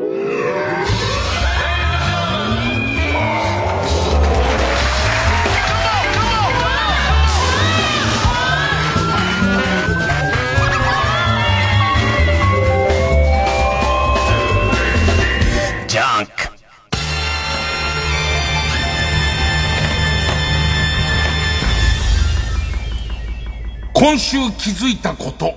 今週気づいたこと。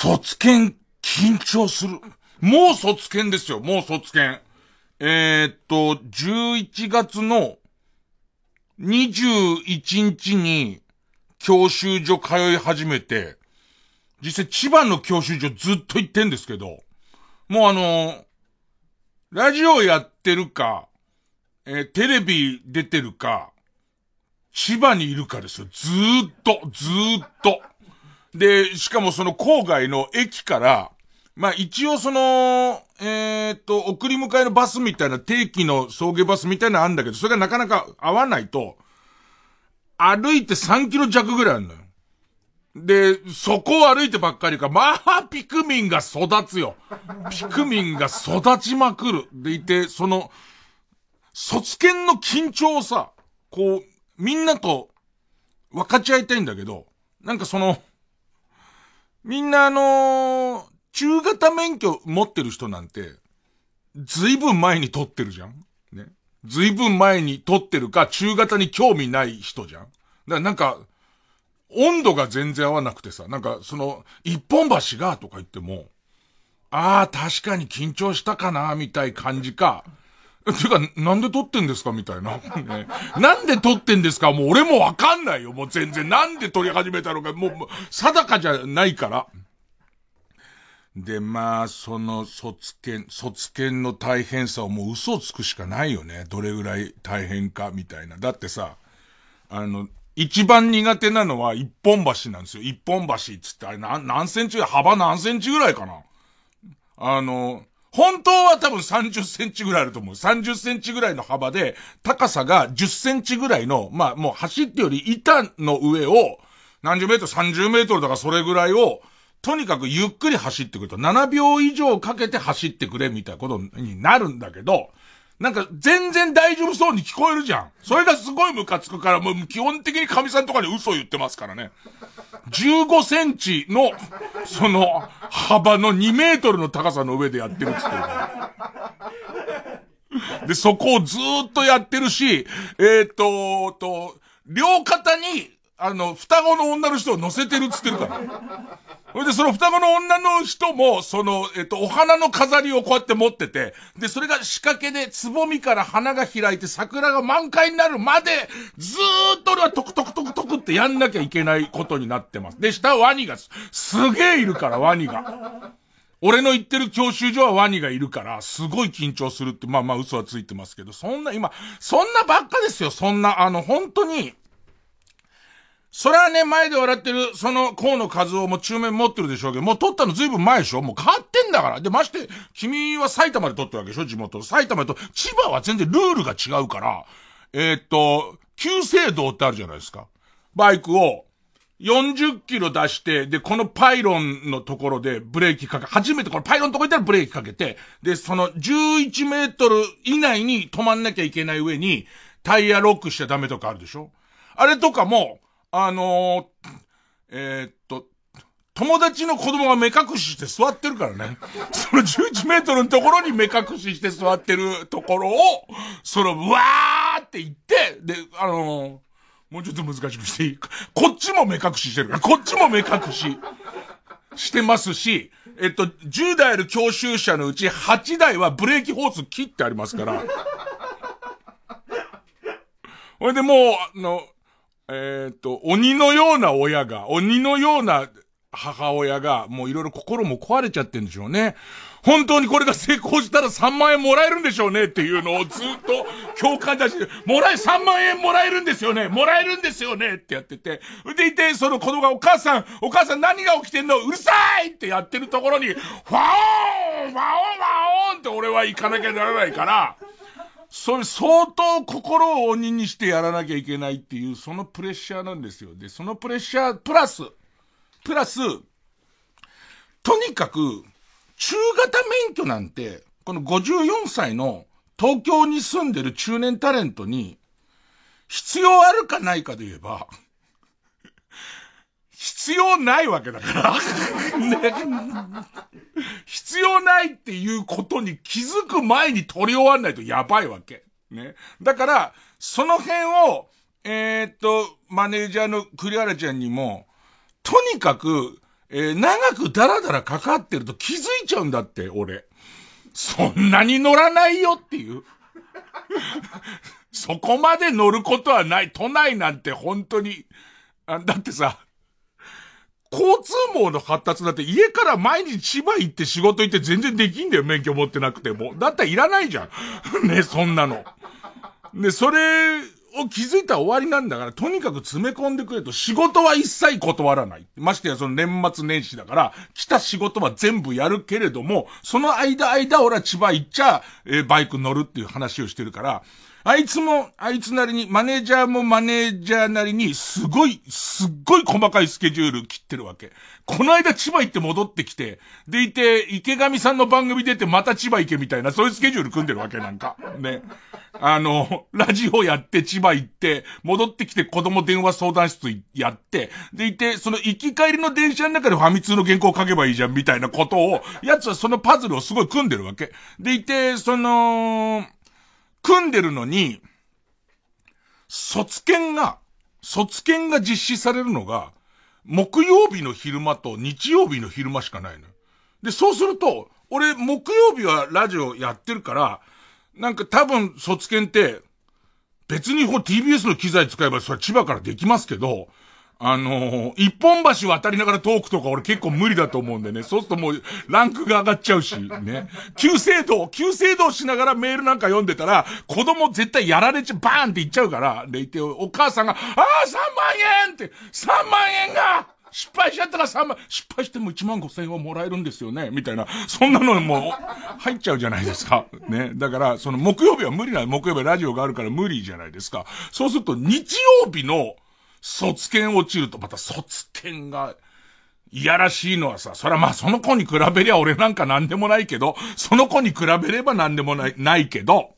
卒検緊張する。もう卒検ですよ、もう卒検。えー、っと、11月の21日に教習所通い始めて、実際千葉の教習所ずっと行ってんですけど、もうあの、ラジオやってるか、えー、テレビ出てるか、千葉にいるかですよ。ずーっと、ずーっと。で、しかもその郊外の駅から、まあ一応その、えー、っと、送り迎えのバスみたいな定期の送迎バスみたいなのあるんだけど、それがなかなか合わないと、歩いて3キロ弱ぐらいあるのよ。で、そこを歩いてばっかりか、まあ、ピクミンが育つよ。ピクミンが育ちまくる。でいて、その、卒検の緊張をさ、こう、みんなと分かち合いたいんだけど、なんかその、みんなあのー、中型免許持ってる人なんて、ずいぶん前に取ってるじゃんね。ずいぶん前に取ってるか、中型に興味ない人じゃんだからなんか、温度が全然合わなくてさ、なんかその、一本橋がとか言っても、ああ、確かに緊張したかな、みたい感じか、ていうか、なんで撮ってんですかみたいな。ね、なんで撮ってんですか？もう俺もわかんないよ。もう全然。なんで撮り始めたのか、もう、定かじゃないから。で、まあ、その卒検、卒検の大変さをもう嘘をつくしかないよね。どれぐらい大変か、みたいな。だってさ、あの、一番苦手なのは一本橋なんですよ。一本橋っつって、あれ何、何センチ幅何センチぐらいかなあの、本当は多分30センチぐらいあると思う。30センチぐらいの幅で、高さが10センチぐらいの、まあもう走ってより板の上を、何十メートル、30メートルだからそれぐらいを、とにかくゆっくり走ってくると、7秒以上かけて走ってくれみたいなことになるんだけど、なんか全然大丈夫そうに聞こえるじゃん。それがすごいムカつくから、もう基本的に神さんとかに嘘言ってますからね。15センチの、その、幅の2メートルの高さの上でやってるっつってる。で、そこをずーっとやってるし、えっ、ー、と、と、両肩に、あの、双子の女の人を乗せてるっつってるから。それで、その双子の女の人も、その、えっと、お花の飾りをこうやって持ってて、で、それが仕掛けで、つぼみから花が開いて桜が満開になるまで、ずーっと俺はトクトクトクトクってやんなきゃいけないことになってます。で、下はワニがす、すげえいるから、ワニが。俺の行ってる教習所はワニがいるから、すごい緊張するって、まあまあ嘘はついてますけど、そんな、今、そんなばっかですよ、そんな、あの、本当に、それはね、前で笑ってる、その河野和夫も中免持ってるでしょうけど、もう取ったのずいぶん前でしょ？もう変わってんだから。で、まして、君は埼玉で取ってるわけでしょ？地元。埼玉と、千葉は全然ルールが違うから、えー、っと、急制道ってあるじゃないですか。バイクを、40キロ出して、で、このパイロンのところでブレーキかけ、初めてこのパイロンのところ行ったらブレーキかけて、で、その11メートル以内に止まんなきゃいけない上に、タイヤロックしちゃダメとかあるでしょ？あれとかも、あのー、えー、っと、友達の子供が目隠しして座ってるからね。その11メートルのところに目隠しして座ってるところを、その、うわーって言って、で、あのー、もうちょっと難しくしていい？こっちも目隠ししてるから、こっちも目隠ししてますし、えっと、10台ある教習車のうち8台はブレーキホース切ってありますから。ほいでもう、あの、えっ、と、鬼のような親が、鬼のような母親が、もういろいろ心も壊れちゃってんでしょうね。本当にこれが成功したら3万円もらえるんでしょうねっていうのをずっと共感出して、もらえ、3万円もらえるんですよねもらえるんですよねってやってて、でいて、その子供がお母さん、お母さん何が起きてんの？うるさいってやってるところに、ファオーンファオンファオンって俺は行かなきゃならないから、それ相当心を鬼にしてやらなきゃいけないっていう、そのプレッシャーなんですよ。で、そのプレッシャー、プラス、プラス、とにかく、中型免許なんて、この54歳の東京に住んでる中年タレントに、必要あるかないかで言えば、必要ないわけだからね。必要ないっていうことに気づく前に取り終わんないとやばいわけ。ね。だから、その辺を、えー、っと、マネージャーの栗原ちゃんにも、とにかく、えー、長くダラダラかかってると気づいちゃうんだって、俺。そんなに乗らないよっていう。そこまで乗ることはない。都内なんて本当に。あだってさ、交通網の発達だって家から毎日千葉行って仕事行って全然できんだよ、免許持ってなくても。だったらいらないじゃん。ね、そんなの。で、それを気づいたら終わりなんだから、とにかく詰め込んでくれと、仕事は一切断らない。ましてやその年末年始だから、来た仕事は全部やるけれども、その間間俺は千葉行っちゃ、えー、バイク乗るっていう話をしてるから、あいつも、あいつなりに、マネージャーもマネージャーなりに、すごい、すっごい細かいスケジュール切ってるわけ。この間千葉行って戻ってきて、でいて、池上さんの番組出てまた千葉行けみたいな、そういうスケジュール組んでるわけなんか。ね。あの、ラジオやって千葉行って、戻ってきて子供電話相談室やって、でいて、その行き帰りの電車の中でファミ通の原稿を書けばいいじゃんみたいなことを、奴はそのパズルをすごい組んでるわけ。でいて、その、組んでるのに、卒検が、卒検が実施されるのが、木曜日の昼間と日曜日の昼間しかないのよ。で、そうすると、俺、木曜日はラジオやってるから、なんか多分卒検って、別に TBS の機材使えばそれは千葉からできますけど、あのー、一本橋渡りながらトークとか俺結構無理だと思うんでね。そうするともう、ランクが上がっちゃうし、ね。旧制度、旧制度しながらメールなんか読んでたら、子供絶対やられちゃ、バーンって言っちゃうから、でいて、お母さんが、ああ、3万円って、3万円が失敗しちゃったら3万、失敗しても1万5千円はもらえるんですよね、みたいな。そんなのもう入っちゃうじゃないですか。ね。だから、その木曜日は無理な、木曜日はラジオがあるから無理じゃないですか。そうすると日曜日の、卒検落ちると、また卒検が、いやらしいのはさ、それはまあその子に比べりゃ俺なんか何でもないけど、その子に比べれば何でもない、ないけど、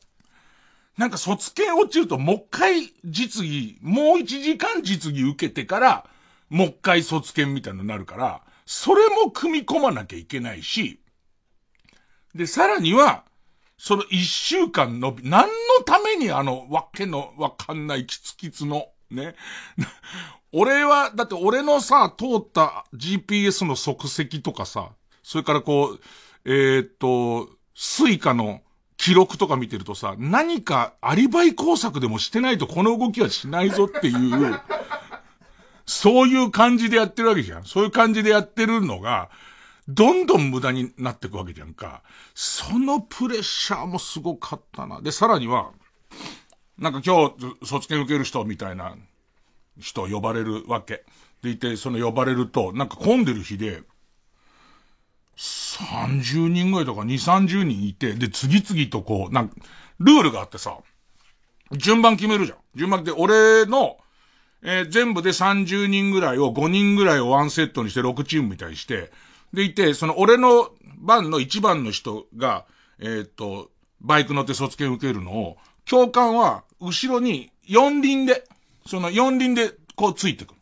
なんか卒検落ちるともう一回実技、もう一時間実技受けてから、もう一回卒検みたいになるから、それも組み込まなきゃいけないし、で、さらには、その一週間のび、何のためにあの、わけのわかんないキツキツの、ね。俺は、だって俺のさ、通った GPS の足跡とかさ、それからこう、えー、っと、 Suica の記録とか見てるとさ、何かアリバイ工作でもしてないとこの動きはしないぞっていう、そういう感じでやってるわけじゃん。そういう感じでやってるのが、どんどん無駄になってくわけじゃんか。そのプレッシャーもすごかったな。で、さらには、なんか今日、卒検受ける人みたいな人呼ばれるわけ。でいて、その呼ばれると、なんか混んでる日で、30人ぐらいとか2、30人いて、で、次々とこう、なんか、ルールがあってさ、順番決めるじゃん。順番で、俺の、えー、全部で30人ぐらいを5人ぐらいをワンセットにして6チームみたいにして、でいて、その俺の番の1番の人が、えー、っと、バイク乗って卒検受けるのを、教官は、後ろに四輪で、その四輪でこうついてくる。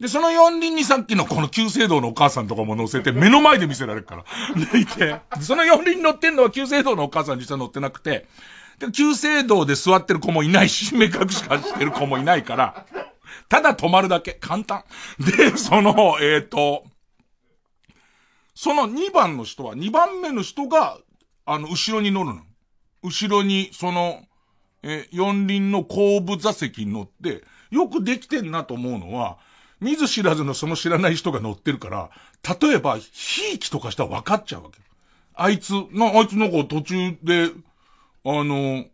で、その四輪にさっきのこの旧制度のお母さんとかも乗せて目の前で見せられるから。でいて、その四輪乗ってんのは旧制度のお母さん実は乗ってなくて、で、旧制度で座ってる子もいないし、目隠しかしてる子もいないから、ただ止まるだけ。簡単。で、その、えっ、ー、と、その2番の人は、2番目の人が、あの、後ろに乗るの。後ろに、その、え、四輪の後部座席に乗って、よくできてんなと思うのは、見ず知らずのその知らない人が乗ってるから、例えば、ひいきとかしたら分かっちゃうわけ。あいつ、な、あいつなんか途中で、あの、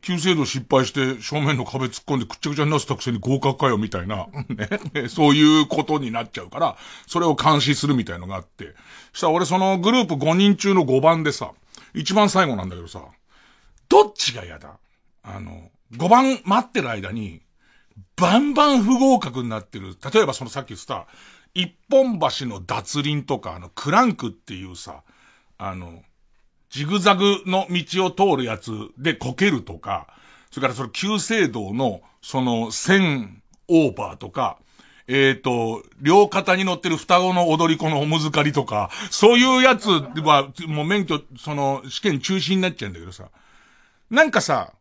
旧制度失敗して正面の壁突っ込んでくっちゃくちゃになったくせに合格かよみたいな、ね、そういうことになっちゃうから、それを監視するみたいのがあって。したら俺そのグループ5人中の5番でさ、一番最後なんだけどさ、どっちが嫌だ？あの、5番待ってる間に、バンバン不合格になってる。例えばそのさっき言った、一本橋の脱輪とか、あの、クランクっていうさ、あの、ジグザグの道を通るやつでこけるとか、それからその旧制道の、その、線オーバーとか、えっ、ー、と、両肩に乗ってる双子の踊り子のおむずかりとか、そういうやつは、もう免許、その、試験中止になっちゃうんだけどさ。なんかさ、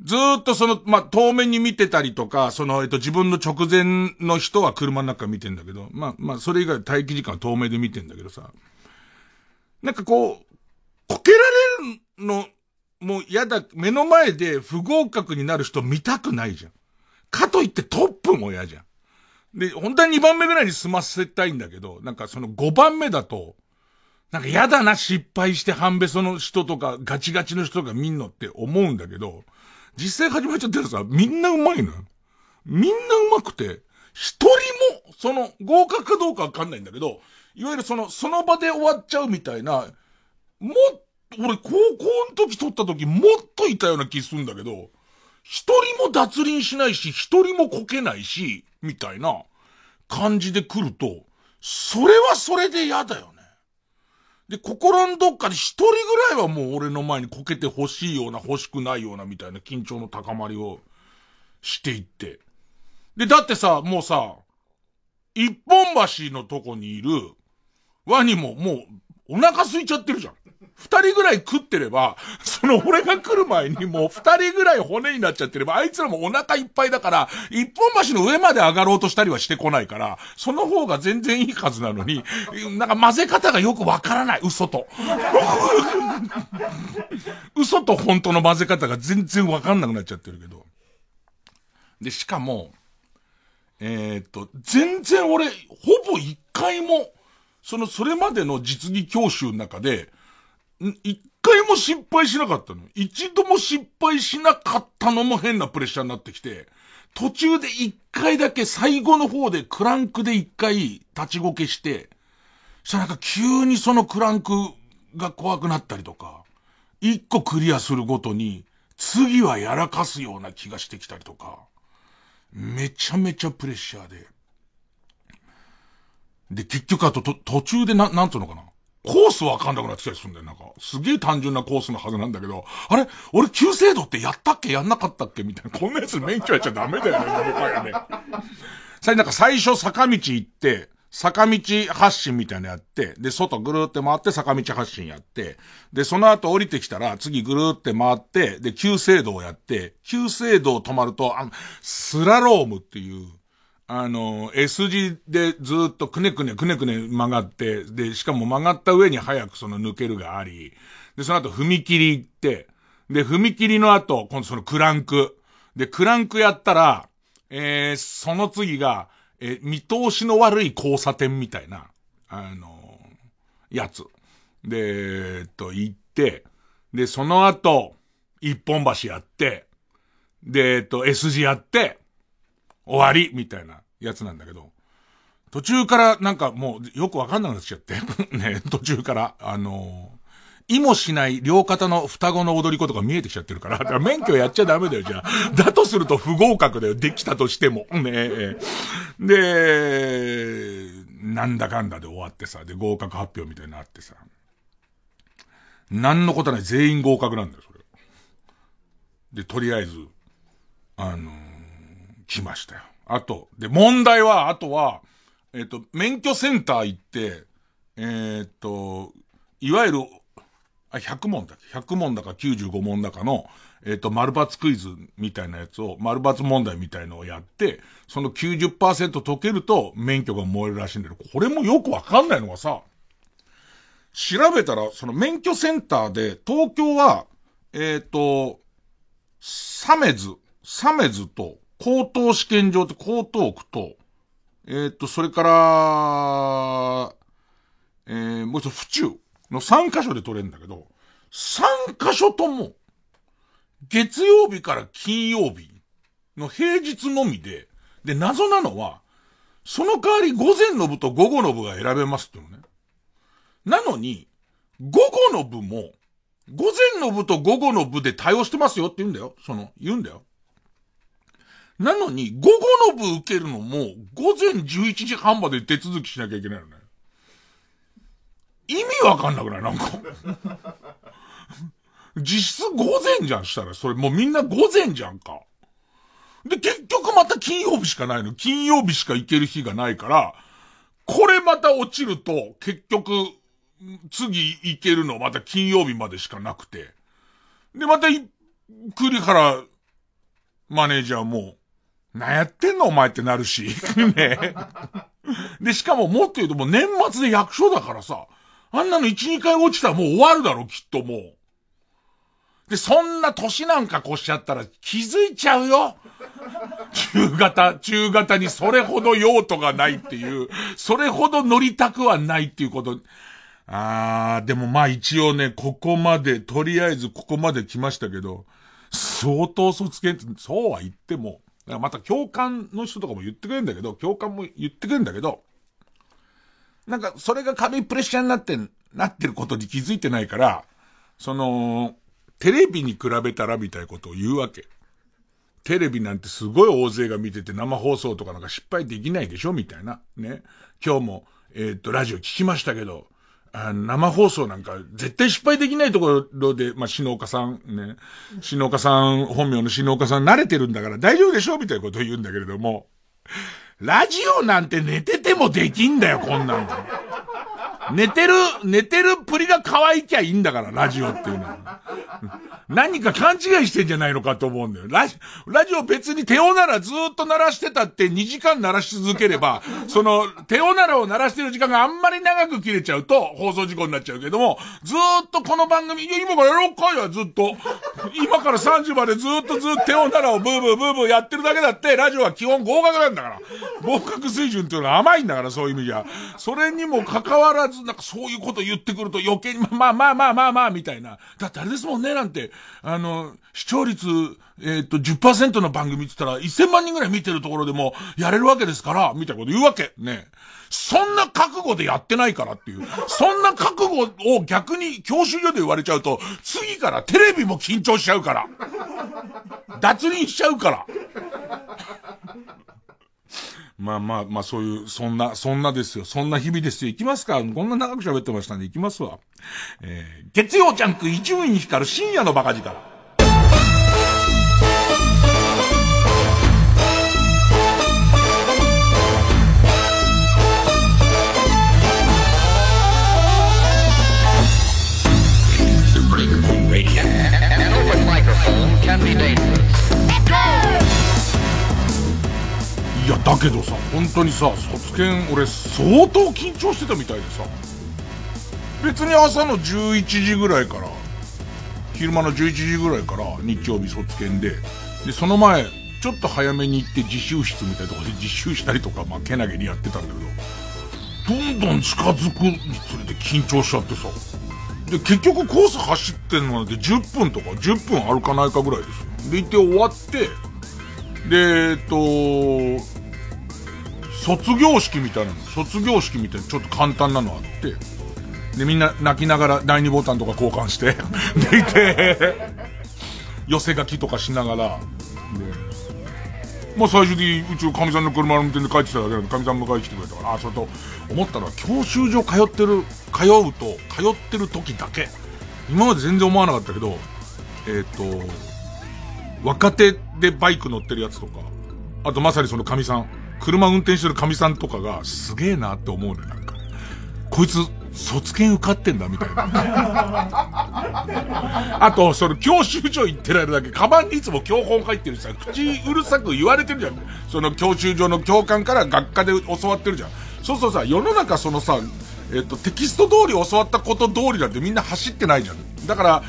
ずっとその、まあ、遠目に見てたりとか、その、えっと、自分の直前の人は車の中見てんだけど、まあ、まあ、それ以外待機時間は遠目で見てんだけどさ、なんかこう、こけられるの、もう嫌だ、目の前で不合格になる人見たくないじゃん。かといってトップも嫌じゃん。で、本当は2番目ぐらいに済ませたいんだけど、なんかその5番目だと、なんか嫌だな、失敗して半べその人とか、ガチガチの人が見んのって思うんだけど、実際始まっちゃってるさ、みんなうまいのよ。みんなうまくて、一人も、その、合格かどうかわかんないんだけど、いわゆるその、その場で終わっちゃうみたいな、もっ、俺高校の時取った時もっといたような気するんだけど、一人も脱輪しないし、一人もこけないし、みたいな感じで来ると、それはそれで嫌だよ。で、心のどっかで一人ぐらいはもう俺の前にこけて欲しいような欲しくないようなみたいな緊張の高まりをしていって。で、だってさ、もうさ、一本橋のとこにいるワニももうお腹空いちゃってるじゃん。二人ぐらい食ってれば、その俺が来る前にもう二人ぐらい骨になっちゃってれば、あいつらもお腹いっぱいだから、一本橋の上まで上がろうとしたりはしてこないから、その方が全然いいはずなのに、なんか混ぜ方がよくわからない、嘘と。嘘と本当の混ぜ方が全然わかんなくなっちゃってるけど。で、しかも、えー、っと、全然俺、ほぼ一回も、その、それまでの実技教習の中で、一回も失敗しなかったの。一度も失敗しなかったのも変なプレッシャーになってきて、途中で一回だけ最後の方でクランクで一回立ちこけして、したらなんか急にそのクランクが怖くなったりとか、一個クリアするごとに、次はやらかすような気がしてきたりとか、めちゃめちゃプレッシャーで。で、結局あと途中でな、なんつうのかな。コースわかんなくなってきたりするんだよ。なんか、すげえ単純なコースのはずなんだけど、あれ？俺旧制度ってやったっけ？やんなかったっけ？みたいな。こんなやつ免許やっちゃダメだよね、僕はね。さなんか最初坂道行って、坂道発進みたいなのやって、で、外ぐるーって回って坂道発進やって、で、その後降りてきたら、次ぐるーって回って、で、旧制度をやって、旧制度を止まると、あの、スラロームっていう、あの、S 字でずっとくねくねくねくね曲がって、で、しかも曲がった上に早くその抜けるがあり、で、その後踏切行って、で、踏切の後、今度そのクランク。で、クランクやったら、えー、その次が、えー、見通しの悪い交差点みたいな、あのー、やつ。で、えっと、行って、で、その後、一本橋やって、で、えっと、S 字やって、終わりみたいなやつなんだけど、途中からなんかもうよくわかんなくなっちゃって。ね、途中から、あのー、意もしない両肩の双子の踊り子とか見えてきちゃってるから、だから免許やっちゃダメだよ、じゃあ。だとすると不合格だよ、できたとしても。ねで、なんだかんだで終わってさ、で、合格発表みたいになってさ。なんのことない全員合格なんだよ、それ。で、とりあえず、あのー来ましたよ。あと、で、問題は、あとは、えっ、ー、と、免許センター行って、えっ、ー、と、いわゆる、あ、100問だっけ ?100 問だか95問だかの、えっ、ー、と、丸抜クイズみたいなやつを、丸抜問題みたいのをやって、その90%解けると免許が燃えるらしいんだけど、これもよくわかんないのがさ、調べたら、その免許センターで、東京は、えっ、と、サメズ、サメズと、高等試験場って江東区と、えー、っと、それから、えー、もう一つ府中の3カ所で取れるんだけど、3カ所とも、月曜日から金曜日の平日のみで、で、謎なのは、その代わり午前の部と午後の部が選べますっていうのね。なのに、午後の部も、午前の部と午後の部で対応してますよって言うんだよ。その、言うんだよ。なのに、午後の部受けるのも、午前11時半まで手続きしなきゃいけないのね。意味わかんなくない？なんか 実質午前じゃんしたら、それもうみんな午前じゃんか。で、結局また金曜日しかないの。金曜日しか行ける日がないから、これまた落ちると、結局、次行けるのまた金曜日までしかなくて。で、またい、来るから、マネージャーも、なやってんのお前ってなるし。ね。で、しかももっと言うともう年末で役所だからさ、あんなの1、2回落ちたらもう終わるだろ、きっともう。で、そんな年なんか越しちゃったら気づいちゃうよ。中型、中型にそれほど用途がないっていう、それほど乗りたくはないっていうこと。あー、でもまあ一応ね、ここまで、とりあえずここまで来ましたけど、相当卒検そうは言っても、また共感の人とかも言ってくれるんだけど、共感も言ってくれるんだけど、なんかそれが軽いプレッシャーになって、なってることに気づいてないから、その、テレビに比べたらみたいなことを言うわけ。テレビなんてすごい大勢が見てて生放送とかなんか失敗できないでしょみたいな。ね。今日も、えっ、と、ラジオ聞きましたけど、生放送なんか絶対失敗できないところで、まあ、篠岡さんね、篠岡さん、本名の篠岡さん慣れてるんだから大丈夫でしょ？みたいなことを言うんだけれども、ラジオなんて寝ててもできんだよ、こんなん。寝てる、寝てるプリが可愛いきゃいいんだから、ラジオっていうのは。何か勘違いしてんじゃないのかと思うんだよ。ラジ、ラジオ別に手をならずっと鳴らしてたって2時間鳴らし続ければ、その、手をならを鳴らしてる時間があんまり長く切れちゃうと、放送事故になっちゃうけども、ずっとこの番組、今からやろうかよ、ずっと。今から3時までずっとずっと手をならをブーブーブーブーやってるだけだって、ラジオは基本合格なんだから。合格水準っていうのは甘いんだから、そういう意味じゃ。それにも関わらず、なんかそういうこと言ってくると余計に、まあまあまあまあまあ、みたいな。だってあれですもんね、なんて、あの、視聴率、えっ、と、10%の番組って言ったら、1000万人ぐらい見てるところでも、やれるわけですから、みたいなこと言うわけ。ね。そんな覚悟でやってないからっていう。そんな覚悟を逆に教習所で言われちゃうと、次からテレビも緊張しちゃうから。脱輪しちゃうから。まあまあまあそういう、そんな、そんなですよ。そんな日々ですよ。行きますか？こんな長く喋ってましたんで行きますわ。えー、月曜ジャンク伊集院光る深夜のバカ力。can be dangerous. いや、だけどさ、本当にさ、卒検俺相当緊張してたみたいでさ、別に朝の11時ぐらいから、昼間の11時ぐらいから日曜日卒検で、で、その前、ちょっと早めに行って自習室みたいなとこで実習したりとか、まあ、けなげにやってたんだけど、どんどん近づくにつれて緊張しちゃってさ、で、結局コース走ってんのなんて10分とか、10分歩かないかぐらいですよ。で、行って終わって、で、えっと、卒業式みたいなの、卒業式みたいなちょっと簡単なのあって、で、みんな泣きながら第2ボタンとか交換して、でいて、寄せ書きとかしながら、で、まあ最初にうちのかみさんの車の運転で帰ってきただけなんで、かみさん迎えに来てくれたから、あ、それと、思ったのは教習所通ってる、通うと、通ってる時だけ、今まで全然思わなかったけど、えっ、と、若手でバイク乗ってるやつとか、あとまさにそのかみさん、車運転してるかみさんとかが、すげえなって思うね、なんか。こいつ、卒検受かってんだ、みたいな。あと、その教習所行ってられるだけ、カバンにいつも教本入ってるしさ、口うるさく言われてるじゃん。その教習所の教官から学科で教わってるじゃん。そうそうさ、世の中そのさ、えっと、テキスト通り教わったこと通りなんてみんな走ってないじゃん。だから、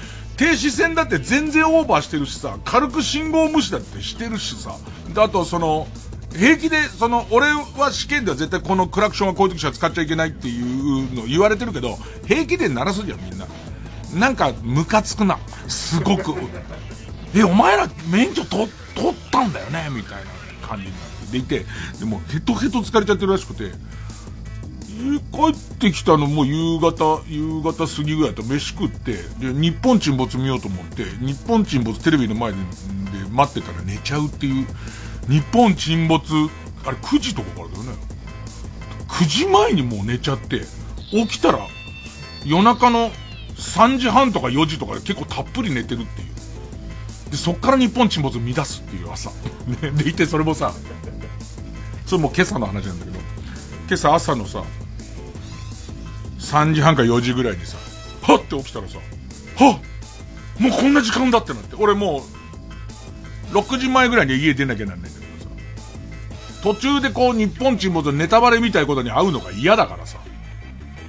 停止線だって全然オーバーしてるしさ、軽く信号無視だってしてるしさ。で、あとその、平気で、その、俺は試験では絶対このクラクションはこういう時しか使っちゃいけないっていうの言われてるけど、平気で鳴らすじゃん、みんな。なんか、ムカつくな。すごく。え、お前ら免許取、取ったんだよねみたいな感じになって。でいて、でもヘトヘト疲れちゃってるらしくて、帰ってきたのも夕方、夕方過ぎぐらいと飯食って、で、日本沈没見ようと思って、日本沈没テレビの前で待ってたら寝ちゃうっていう、日本沈没、あれ9時とかからだよね。9時前にもう寝ちゃって、起きたら、夜中の3時半とか4時とかで結構たっぷり寝てるっていう。で、そっから日本沈没乱すっていう朝。ね、でいてそれもさ、それも今朝の話なんだけど、今朝朝のさ、3時半か4時ぐらいにさ、はって起きたらさ、はもうこんな時間だってなって、俺もう、6時前ぐらいに家出なきゃなんないんだけどさ、途中でこう日本沈没ネタバレみたいことに会うのが嫌だからさ、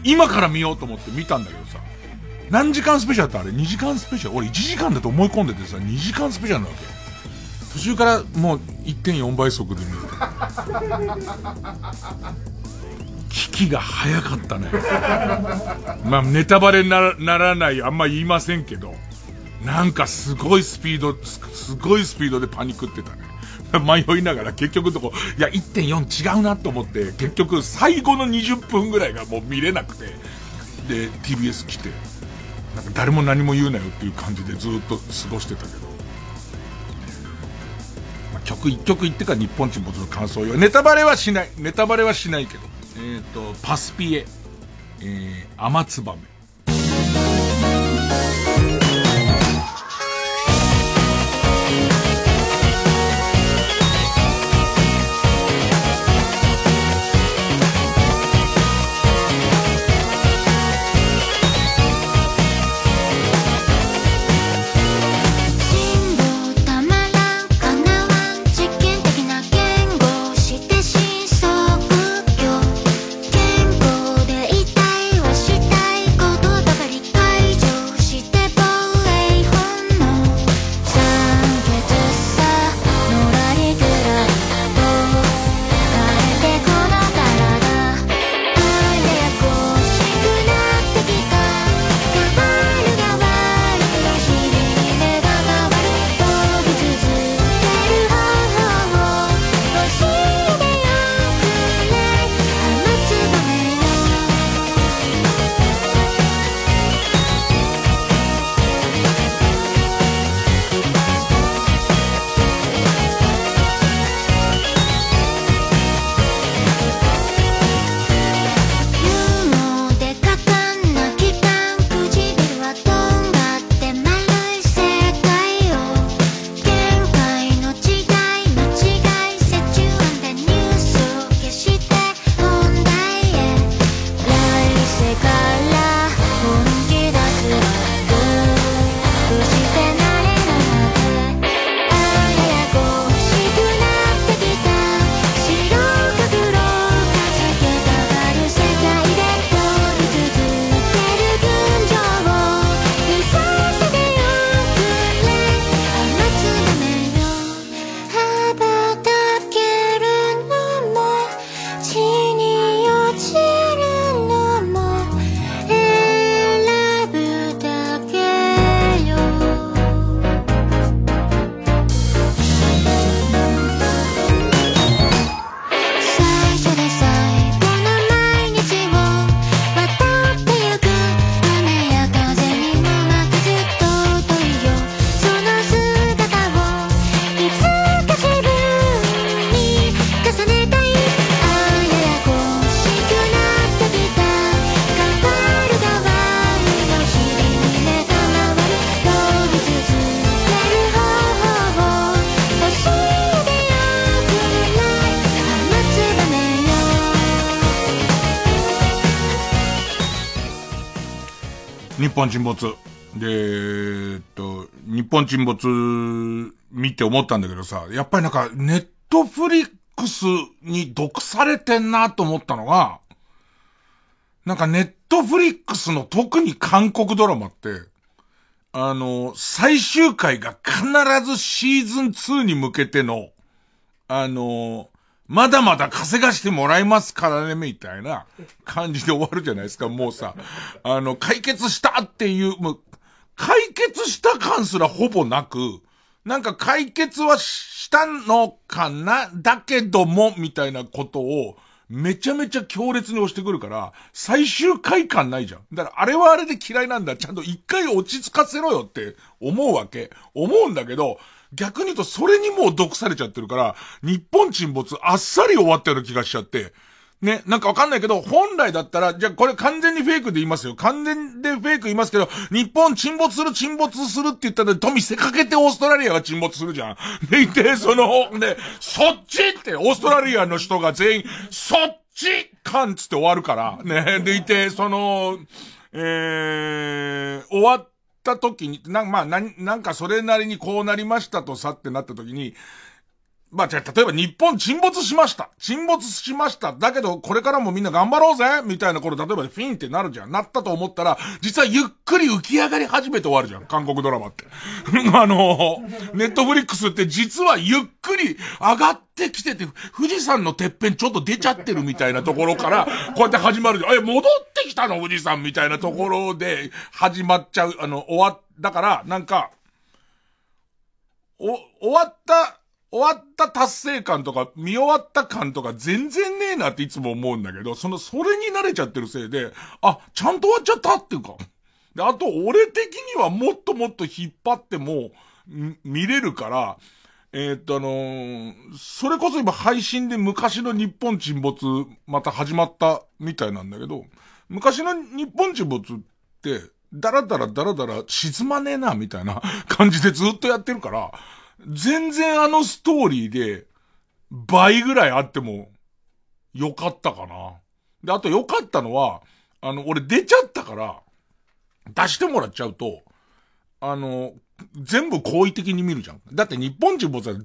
今から見ようと思って見たんだけどさ、何時間スペシャルってあれ ?2 時間スペシャル？俺1時間だと思い込んでてさ、2時間スペシャルなわけ。途中からもう1.4倍速で見る。聞きが早かったね。まあ、ネタバレにならない、あんま言いませんけど、なんかすごいスピード、すごいスピードでパニックってたね。迷いながら結局のとこ、いや、1.4違うなと思って、結局最後の20分ぐらいがもう見れなくて、で、TBS 来て、なんか誰も何も言うなよっていう感じでずっと過ごしてたけど。曲1曲言ってから日本沈没の感想よ。ネタバレはしない。ネタバレはしないけど。えっ、ー、と、パスピエ、えー、雨つばめ。本沈没。で、えっと、日本沈没見て思ったんだけどさ、やっぱりなんか、ネットフリックスに毒されてんなと思ったのが、なんかネットフリックスの特に韓国ドラマって、あの、最終回が必ずシーズン2に向けての、あの、まだまだ稼がしてもらいますからね、みたいな感じで終わるじゃないですか。もうさ、あの、解決したっていう、もう、解決した感すらほぼなく、なんか解決はしたのかなだけども、みたいなことを、めちゃめちゃ強烈に押してくるから、最終回感ないじゃん。だからあれはあれで嫌いなんだ。ちゃんと一回落ち着かせろよって思うわけ。思うんだけど、逆に言うとそれにもう毒されちゃってるから、日本沈没あっさり終わったような気がしちゃって、ね、なんかわかんないけど、本来だったら、じゃあこれ完全にフェイクで言いますよ。完全でフェイク言いますけど、日本沈没する沈没するって言ったら、富せかけてオーストラリアが沈没するじゃん。でいて、その、ね、そっちって、オーストラリアの人が全員、そっちかんつって終わるから、ね、でいて、その、えー、終わった時に、な、まあ、な、なんかそれなりにこうなりましたとさってなった時に、まあ、じゃあ、例えば日本沈没しました。沈没しました。だけど、これからもみんな頑張ろうぜみたいな頃、例えばフィンってなるじゃん。なったと思ったら、実はゆっくり浮き上がり始めて終わるじゃん。韓国ドラマって。あの、ネットフリックスって実はゆっくり上がってきてて、富士山のてっぺんちょっと出ちゃってるみたいなところから、こうやって始まるじゃん。え、戻ってきたの？富士山みたいなところで始まっちゃう。あの、終わ、だから、なんか、お、終わった、終わった達成感とか、見終わった感とか全然ねえなっていつも思うんだけど、その、それに慣れちゃってるせいで、あ、ちゃんと終わっちゃったっていうか。で、あと、俺的にはもっともっと引っ張っても、見れるから、えー、っとあのー、それこそ今配信で昔の日本沈没また始まったみたいなんだけど、昔の日本沈没って、だらだらだらだら沈まねえな、みたいな感じでずっとやってるから、全然あのストーリーで、倍ぐらいあっても、よかったかな。で、あとよかったのは、あの、俺出ちゃったから、出してもらっちゃうと、あの、全部好意的に見るじゃん。だって日本人もさ、どうや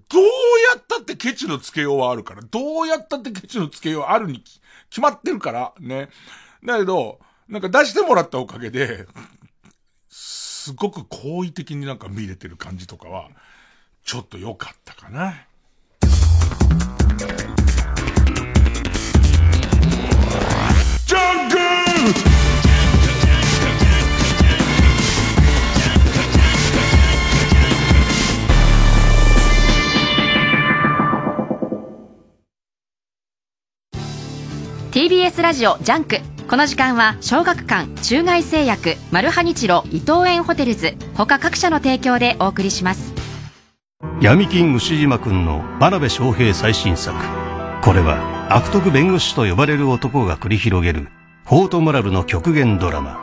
ったってケチのつけようはあるから、どうやったってケチのつけようあるに決まってるから、ね。だけど、なんか出してもらったおかげで、すごく好意的になんか見れてる感じとかは、ちょっと良かったかな。ジャンク TBS ラジオ JUNK。この時間は小学館中外製薬マルハニチロ伊藤園ホテルズ。他各社の提供でお送りします。闇金ウシジマくんの真鍋昌平最新作。これは悪徳弁護士と呼ばれる男が繰り広げるフォートモラルの極限ドラマ。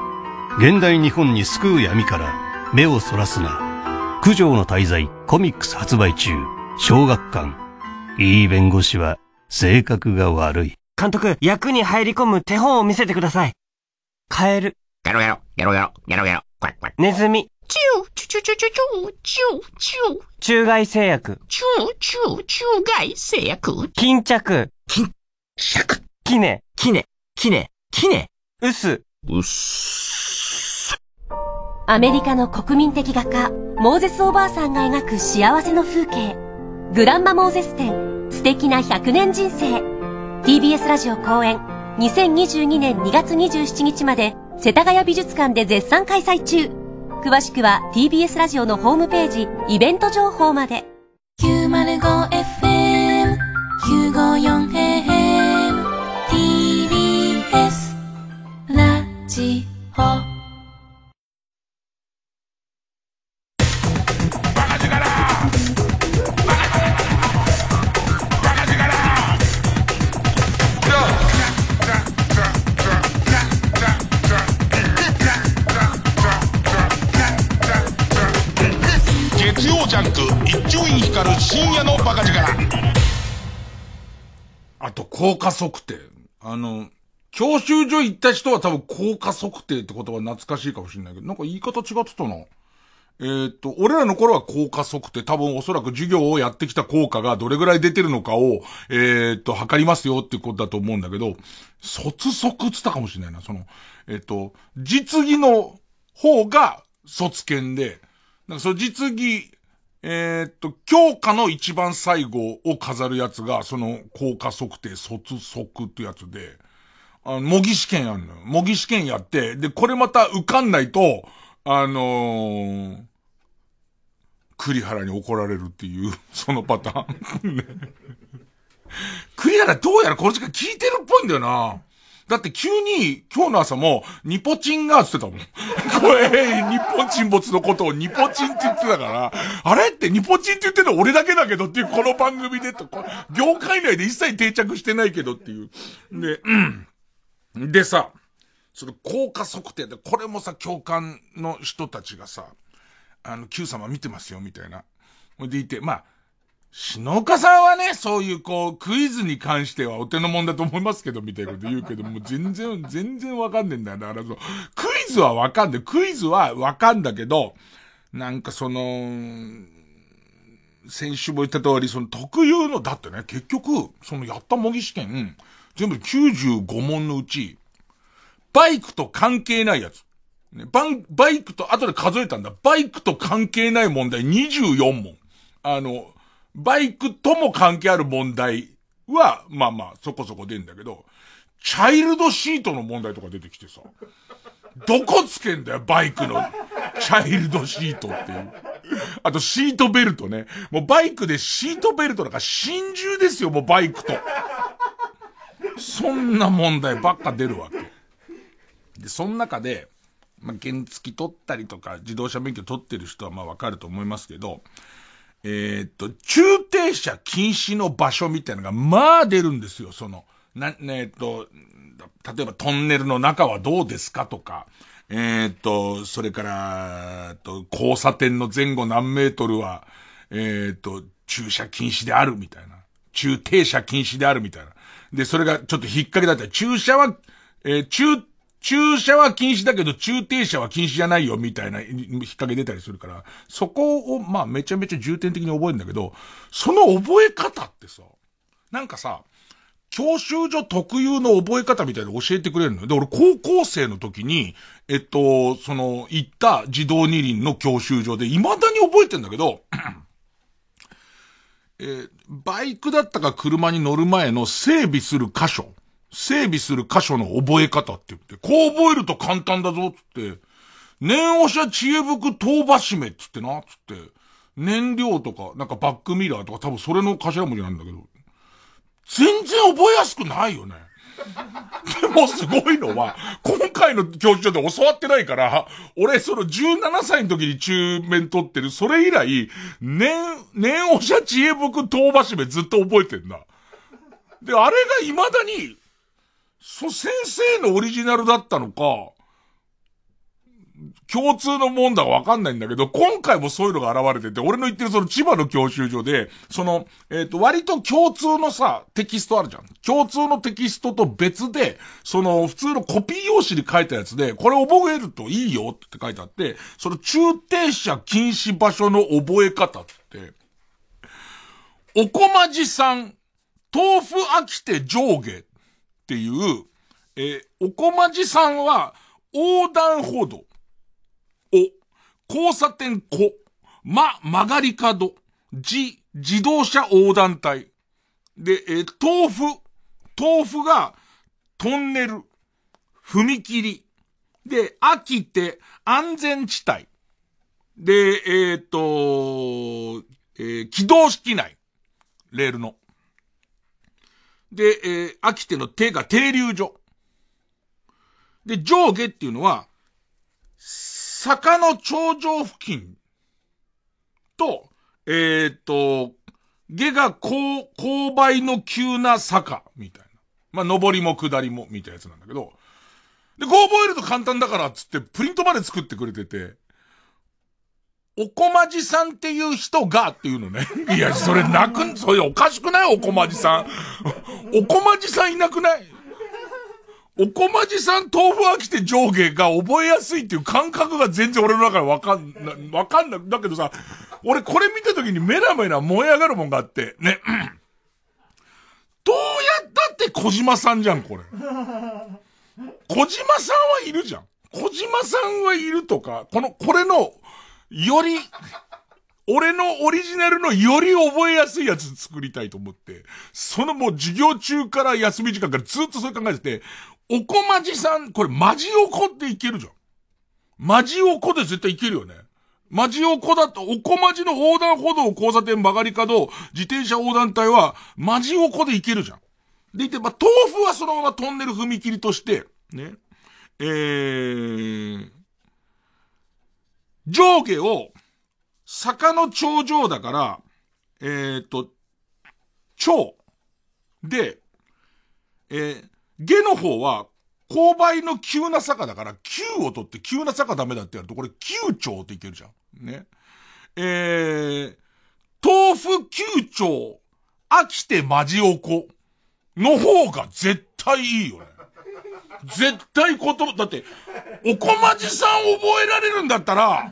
現代日本に巣くう闇から目をそらすな。九条の大罪コミックス発売中。小学館。いい弁護士は性格が悪い。監督役に入り込む手本を見せてください。カエル。ゲロゲロゲロゲロゲロゲロネズミチュー、チュチュチュチュチュー、チュー、チュー。中外製薬。チュー、チュー、中外製薬。巾着。巾着。キネ。キネ、キネ、キネ。ウス。ウス。アメリカの国民的画家、モーゼスおばあさんが描く幸せの風景。グランマモーゼス展、素敵な100年人生。TBS ラジオ公演、2022年2月27日まで、世田谷美術館で絶賛開催中。詳しくは TBS ラジオのホームページイベント情報まで。905FM954AM TBS ラジオ。深夜のバカ力。あと、効果測定。あの、教習所行った人は多分効果測定って言葉懐かしいかもしれないけど、なんか言い方違ってたな。えー、っと、俺らの頃は効果測定、多分おそらく授業をやってきた効果がどれぐらい出てるのかを、えー、っと、測りますよってことだと思うんだけど、卒測ってったかもしれないな。その、えー、っと、実技の方が卒検で、なんかその実技えー、っと、教科の一番最後を飾るやつが、その、効果測定卒測ってやつで、あの、模擬試験やんのよ。模擬試験やって、で、これまた受かんないと、あのー、栗原に怒られるっていう、そのパターン。栗原どうやらこの時間聞いてるっぽいんだよな。だって急に今日の朝もニポチンがって言ってたもん。これ、日本沈没のことをニポチンって言ってたから、あれってニポチンって言ってるの俺だけだけどっていうこの番組でと、業界内で一切定着してないけどっていう。で、うん。でさ、その効果測定で、これもさ、共感の人たちがさ、あの、Q 様見てますよ、みたいな。でいて、まあ、篠岡さんはね、そういうこう、クイズに関してはお手の物だと思いますけど、みたいなこと言うけど、もう全然、全然わかんねえんだよ。だからその、クイズはわかんない。クイズはわかんだけど、なんかその、先週も言った通り、その特有の、だってね、結局、そのやった模擬試験、全部95問のうち、バイクと関係ないやつ。ね、バン、バイクと、後で数えたんだ。バイクと関係ない問題24問。あの、バイクとも関係ある問題は、まあまあ、そこそこ出るんだけど、チャイルドシートの問題とか出てきてさ、どこつけんだよ、バイクの、チャイルドシートっていう。あと、シートベルトね。もうバイクでシートベルトなんか真珠ですよ、もうバイクと。そんな問題ばっか出るわけ。で、その中で、まあ、原付取ったりとか、自動車免許取ってる人はまあわかると思いますけど、えー、っと、駐停車禁止の場所みたいなのが、まあ出るんですよ、その、な、ねえ、っと、例えばトンネルの中はどうですかとか、えー、っと、それから、えっと、交差点の前後何メートルは、えっと、駐車禁止であるみたいな。駐停車禁止であるみたいな。で、それがちょっと引っ掛けだったら、駐車は、えー、駐駐車は禁止だけど、駐停車は禁止じゃないよ、みたいな、引っ掛け出たりするから、そこを、まあ、めちゃめちゃ重点的に覚えるんだけど、その覚え方ってさ、なんかさ、教習所特有の覚え方みたいなの教えてくれるのよ。で、俺高校生の時に、えっと、その、行った自動二輪の教習所で、未だに覚えてんだけど、えー、バイクだったか車に乗る前の整備する箇所。整備する箇所の覚え方って言って、こう覚えると簡単だぞっ、つって、念押し知恵袋遠走めっつってな、つって、燃料とか、なんかバックミラーとか多分それの頭文字なんだけど、全然覚えやすくないよね。でもすごいのは、今回の教習所で教わってないから、俺その17歳の時に中面取ってる、それ以来、念、念押し知恵袋遠走めずっと覚えてんだ。で、あれが未だに、そ、先生のオリジナルだったのか、共通のもんだかわかんないんだけど、今回もそういうのが現れてて、俺の言ってるその千葉の教習所で、その、えっ、ー、と、割と共通のさ、テキストあるじゃん。共通のテキストと別で、その、普通のコピー用紙に書いたやつで、これ覚えるといいよって書いてあって、その中停車禁止場所の覚え方って、おこまじさん、豆腐飽きて上下。っていう、えー、おこまじさんは、横断歩道。お、交差点こ、ま、曲がり角。じ、自動車横断帯。で、えー、豆腐。豆腐が、トンネル。踏切。で、秋って安全地帯。で、えっ、ー、と、えー、起動式内。レールの。で、えー、秋手の手が停留所。で、上下っていうのは、坂の頂上付近と、えっ、ー、と、下が勾、勾配の急な坂、みたいな。まあ、上りも下りも、みたいなやつなんだけど、で、こう覚えると簡単だからつって、プリントまで作ってくれてて、おこまじさんっていう人がっていうのね。いや、それなく、それおかしくない？おこまじさん。おこまじさんいなくない？おこまじさん豆腐飽きて上下が覚えやすいっていう感覚が全然俺の中でわかんな、わかんない。だけどさ、俺これ見た時にメラメラ燃え上がるもんがあって、ね。どうやったって小島さんじゃん、これ。小島さんはいるじゃん。小島さんはいるとか、この、これの、より、俺のオリジナルのより覚えやすいやつ作りたいと思って、そのもう授業中から休み時間からずっとそれ考えてて、おこまじさん、これマジおこっていけるじゃん。マジおこで絶対いけるよね。マジ横だと、おこまじの横断歩道交差点曲がり角、自転車横断帯は、マジ横で行けるじゃん。でいて、まあ、豆腐はそのままトンネル踏切として、ね。えー、上下を、坂の頂上だから、えー、と、頂で、えー、下の方は、勾配の急な坂だから、急を取って急な坂ダメだってやると、これ急長っていけるじゃん。ね。えー、豆腐急長、飽きてマジおこの方が絶対いいよね。絶対言葉、だって、おこまじさん覚えられるんだったら、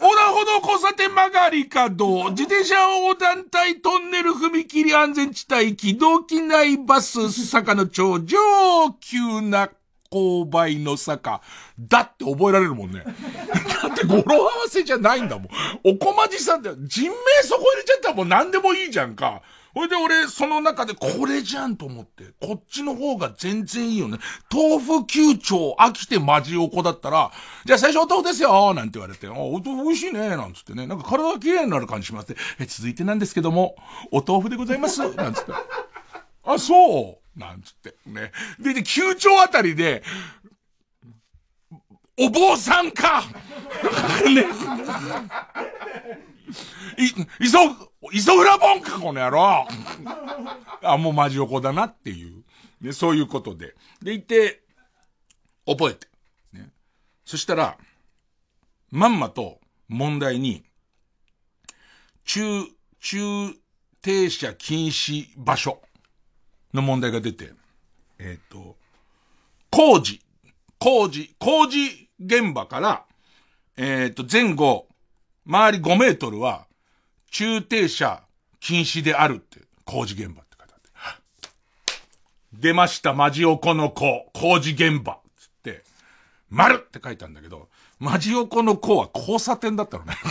横断歩道交差点曲がり角、自転車横断帯トンネル踏切安全地帯機動機内バス坂の頂上、急な勾配の坂、だって覚えられるもんね。だって語呂合わせじゃないんだもん。おこまじさんって、人名そこ入れちゃったらもう何でもいいじゃんか。ほいで俺、その中でこれじゃんと思って、こっちの方が全然いいよね。豆腐球長飽きてマジおこだったら、じゃあ最初お豆腐ですよなんて言われて、お豆腐美味しいねなんつってね、なんか体が綺麗になる感じしますえ、続いてなんですけども、お豆腐でございますなんつって。あ、そうなんつって。ね。で、で、球長あたりで、お坊さんかね。い、いそ、イソフラボンか、この野郎あ、もうマジ横だなっていう。ね、そういうことで。でいて、覚えて。ね。そしたら、まんまと問題に、中、中停車禁止場所の問題が出て、えっ、ー、と、工事、工事、工事現場から、えっ、ー、と、前後、周り5メートルは、駐停車禁止であるって、工事現場って書いてあって。出ました、マジオコの子、工事現場。つって、丸って書いたんだけど、マジオコの子は交差点だったのね。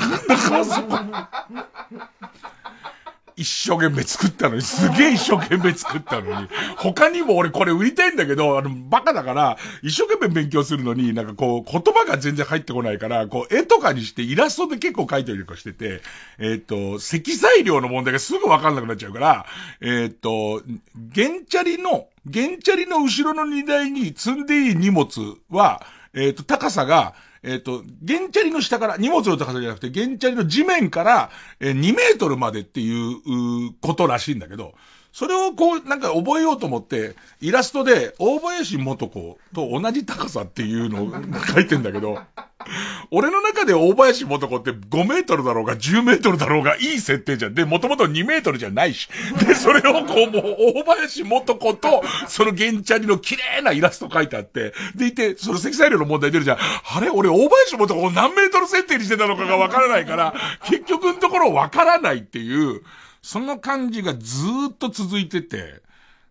一生懸命作ったのに、すげえ一生懸命作ったのに、他にも俺これ売りたいんだけど、あの、バカだから、一生懸命勉強するのに、なんかこう、言葉が全然入ってこないから、こう、絵とかにしてイラストで結構描いたりとかしてて、えっ、ー、と、積載量の問題がすぐわかんなくなっちゃうから、えっ、ー、と、ゲンチャリの、ゲンチャリの後ろの荷台に積んでいい荷物は、えっ、ー、と、高さが、えっ、ー、と、ゲンチャリの下から、荷物の高さじゃなくて、ゲンチャリの地面から、えー、2メートルまでっていう、ことらしいんだけど、それをこう、なんか覚えようと思って、イラストで、大林元子と同じ高さっていうのを書いてんだけど、俺の中で大林元子って5メートルだろうが10メートルだろうがいい設定じゃん。で、もともと2メートルじゃないし。で、それをこう、もう大林元子と、その原チャリの綺麗なイラスト書いてあって、でいて、その積載量の問題出るじゃん。あれ俺大林元子何メートル設定にしてたのかがわからないから、結局のところわからないっていう、その感じがずっと続いてて、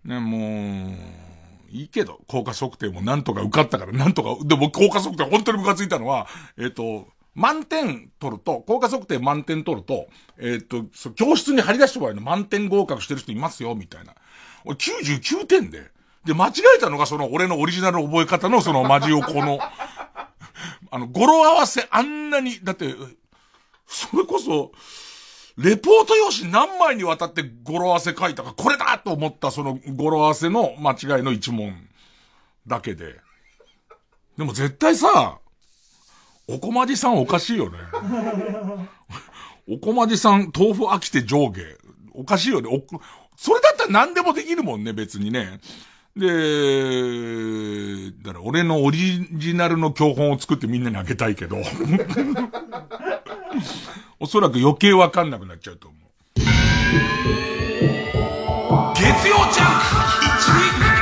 ね、もう、いいけど、効果測定もなんとか受かったから、なんとか、でも効果測定本当にムカついたのは、えっ、ー、と、満点取ると、効果測定満点取ると、えっ、ー、と、教室に張り出してもらえるの満点合格してる人いますよ、みたいな。俺99点で。で、間違えたのがその俺のオリジナル覚え方のそのマジオコの、あの、語呂合わせあんなに、だって、それこそ、レポート用紙何枚にわたって語呂合わせ書いたか、これだと思ったその語呂合わせの間違いの一問だけで。でも絶対さ、おこまじさんおかしいよね。おこまじさん、豆腐飽きて上下。おかしいよね。お、それだったら何でもできるもんね、別にね。で、だから俺のオリジナルの教本を作ってみんなにあげたいけど。おそらく余計わかんなくなっちゃうと思う。月曜ジャンク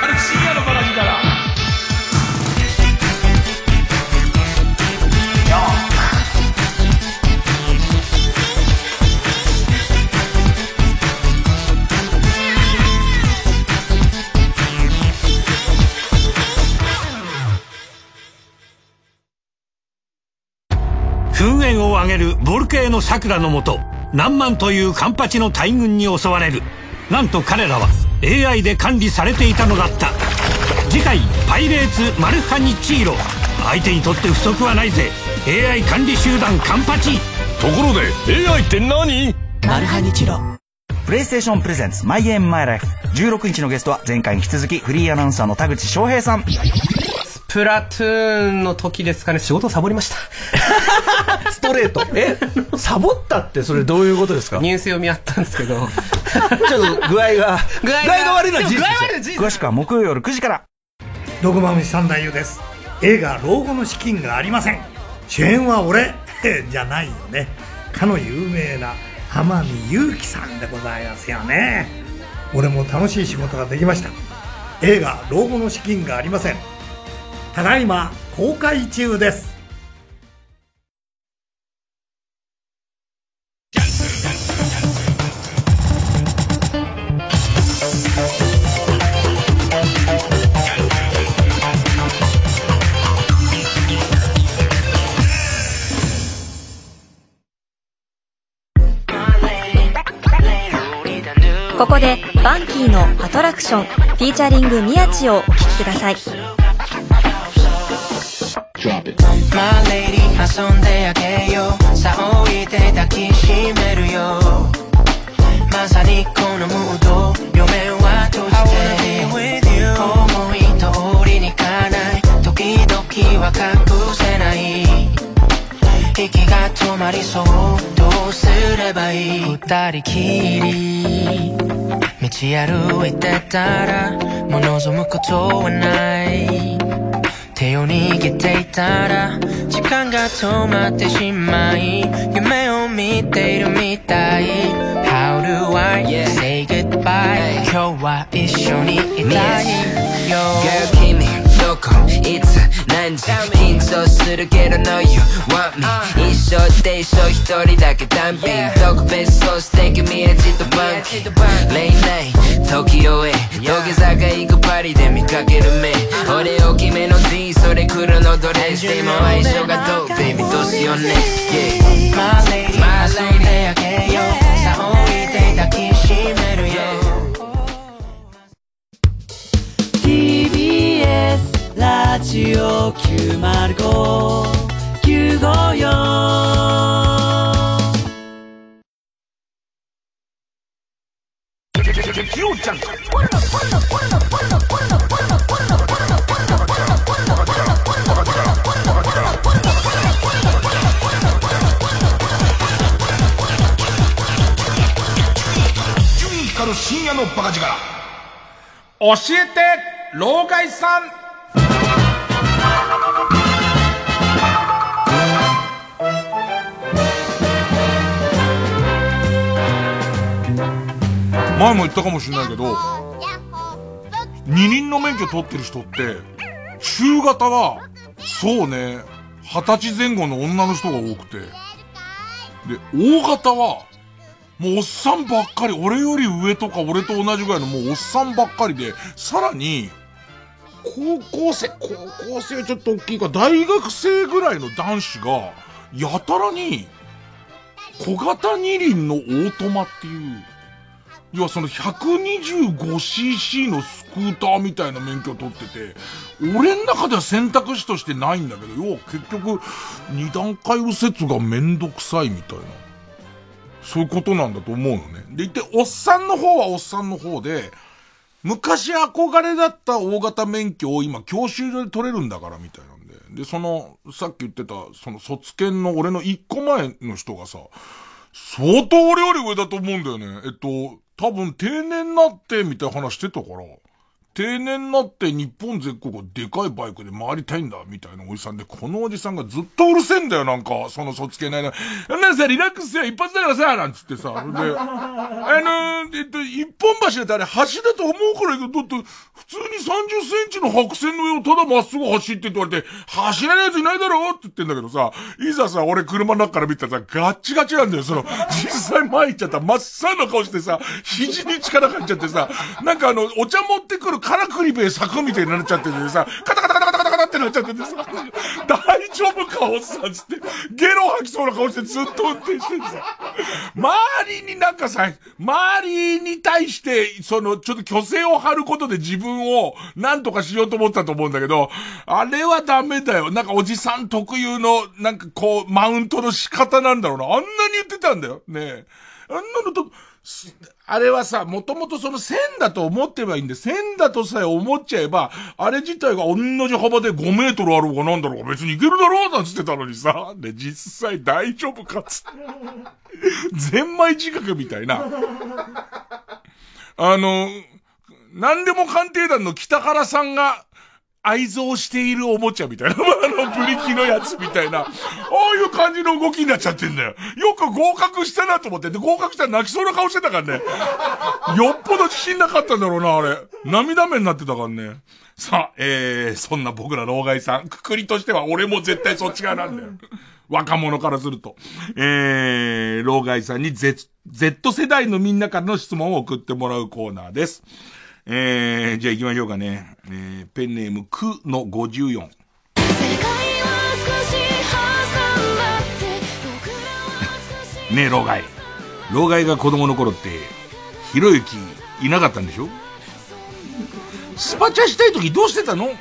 噴煙を上げるボルケーノ桜のもと何万というカンパチの大群に襲われる。なんと彼らは AI で管理されていたのだった。次回「パイレーツマルハニチーロ」相手にとって不足はないぜ。AI 管理集団カンパチ。ところで AI って何？マルハニチロプレイステーションプレゼンツマイゲームマイライフ16日のゲストは前回に引き続きフリーアナウンサーの田口翔平さん。スプラトゥーンの時ですかね。仕事をサボりました。ストレート。えサボったってそれどういうことですか？ニュース読みあったんですけど。ちょっと具合が具合が。悪いのは事実具合悪いのは事実詳しくは木曜夜9時から。ドグマムシ三太夫です。映画老後の資金がありません。主演は俺。じゃないよね。かの有名な天海祐希さんでございますよね。俺も楽しい仕事ができました。映画老後の資金がありませんただいま公開中です。ここでバンキーのアトラクションフィーチャリング宮地をお聴きください。My lady 遊んであげようさあ置いて抱きしめるよまさにこのムード夢は閉じて思い通りにかない時々は隠せない息が止まりそうどうすればいい二人きり道歩いてたらもう望むことはない手を握っていたら時間が止まってしまい夢を見ているみたい How do I say goodbye? 今日は一緒にいたいよ Girl 君どこいつ何時緊張するけど No you want me 一生で一生一人だけ単品特別そうして君へじっとバンキレイナイ時を追え土下座が行くパリで見かける目俺大きめの D それ黒のドレスでも相性がどう Baby どうしようね Yeah. My lady 遊んラジオ純光る深夜のバカ力教えて老害さん前も言ったかもしれないけど二輪の免許取ってる人って中型はそうね二十歳前後の女の人が多くてで大型はもうおっさんばっかり、俺より上とか俺と同じぐらいのもうおっさんばっかりで、さらに、高校生、高校生ちょっと大きいか、大学生ぐらいの男子が、やたらに、小型二輪のオートマっていう、要はその 125cc のスクーターみたいな免許を取ってて、俺の中では選択肢としてないんだけど、要は結局、二段階右折がめんどくさいみたいな。そういうことなんだと思うのね。で、いて、おっさんの方はおっさんの方で、昔憧れだった大型免許を今教習所で取れるんだからみたいなんで。で、その、さっき言ってた、その卒検の俺の一個前の人がさ、相当俺より上だと思うんだよね。えっと、多分定年なってみたいな話してたから、定年になって日本全国をでかいバイクで回りたいんだ、みたいなおじさんで、このおじさんがずっとうるせえんだよ、なんか、その卒検ないな。なんさ、リラックスや、一発だからさ、なんつってさ。で、あのー、えっと、一本橋だってあれ橋だと思うからいいけど、だって、普通に30センチの白線の上をただまっすぐ走ってって言われて、走れないやついないだろって言ってんだけどさ、いざさ、俺車の中から見たらさ、ガッチガチなんだよ、その、実際前行っちゃったら真っ青な顔してさ、肘に力入っちゃってさ、なんかあの、お茶持ってくるからくりべ咲くみたいになっちゃっててさ、カタカタカタカタカタカタってなっちゃっててさ、大丈夫かおっさんつって、ゲロ吐きそうな顔してずっと運転しててさ、周りになんかさ、周りに対して、その、ちょっと虚勢を張ることで自分を何とかしようと思ったと思うんだけど、あれはダメだよ。なんかおじさん特有の、なんかこう、マウントの仕方なんだろうな。あんなに言ってたんだよ。ねえ。あんなのと、あれはさ、もともとその線だと思ってばいいんで、線だとさえ思っちゃえば、あれ自体が同じ幅で5メートルあろうがなんだろうが別にいけるだろうなんつってたのにさ、で、実際大丈夫かっつって。ゼンマイ自覚みたいな。あの、何でも鑑定団の北原さんが、愛蔵しているおもちゃみたいな、あの、ブリキのやつみたいな、ああいう感じの動きになっちゃってんだよ。よく合格したなと思って、で、合格したら泣きそうな顔してたからね。よっぽど自信なかったんだろうな、あれ。涙目になってたからね。さあ、えー、そんな僕ら老害さん、くくりとしては俺も絶対そっち側なんだよ。若者からすると。えー、老害さんに Z、Z 世代のみんなからの質問を送ってもらうコーナーです。えー、じゃあ行きましょうかね。えー、ペンネーム、くの54。ねえ、老害。老害が子供の頃って、ひろゆきいなかったんでしょ？スパチャしたい時どうしてたの？道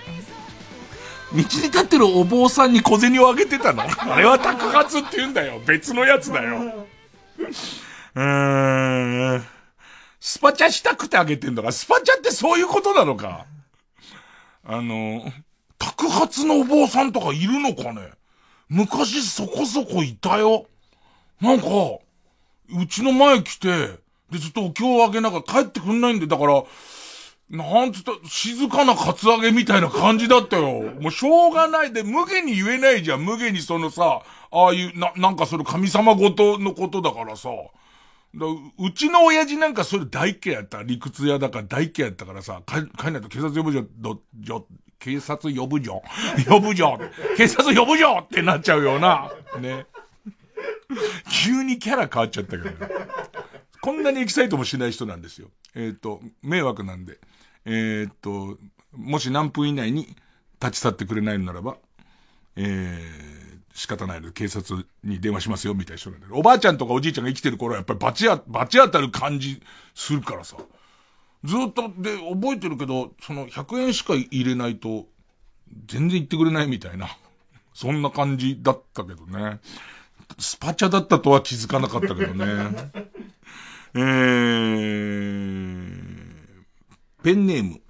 に立ってるお坊さんに小銭をあげてたの？あれは宅発って言うんだよ。別のやつだよ。うーん。スパチャしたくてあげてんだから、スパチャってそういうことなのかあの、宅発のお坊さんとかいるのかね昔そこそこいたよ。なんか、うちの前来て、で、ずっとお経をあげながら帰ってくんないんで、だから、なんつった、静かなカツアゲみたいな感じだったよ。もうしょうがないで、無限に言えないじゃん。無限にそのさ、ああいう、な、なんかその神様ごとのことだからさ。うちの親父なんかそれ大嫌やった。理屈屋だから大嫌やったからさ、帰、帰んないと警察呼ぶじゃ、ど、じょ、警察呼ぶじょ。呼ぶじょ。警察呼ぶじょってなっちゃうよな。ね。急にキャラ変わっちゃったけど、ね、こんなにエキサイトもしない人なんですよ。えっ、ー、と、迷惑なんで。えっ、ー、と、もし何分以内に立ち去ってくれないのならば、えー、仕方ないので警察に電話しますよ、みたいな人なんだけど、おばあちゃんとかおじいちゃんが生きてる頃はやっぱりバチあ、バチ当たる感じするからさ。ずっと、で、覚えてるけど、その100円しか入れないと、全然言ってくれないみたいな。そんな感じだったけどね。スパチャだったとは気づかなかったけどね。えー、ペンネーム。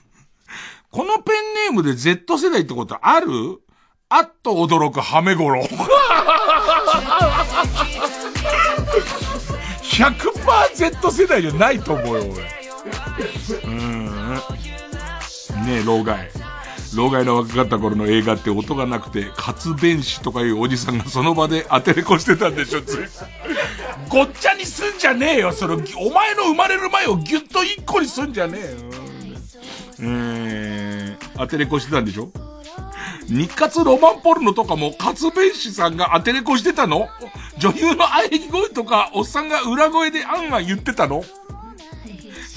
このペンネームで Z 世代ってことある？あっと驚くハメゴロ。100%Z 世代じゃないと思うよ、俺。うん。ねえ、老害。老害の若かった頃の映画って音がなくて、活弁士とかいうおじさんがその場で当てれこしてたんでしょ、つい。ごっちゃにすんじゃねえよ、その、お前の生まれる前をギュッと一個にすんじゃねえよ。えー、当てれこしてたんでしょ？日活ロマンポルノとかも、活弁士さんが当てれこしてたの？女優の喘ぎ声とか、おっさんが裏声であんあん言ってたの？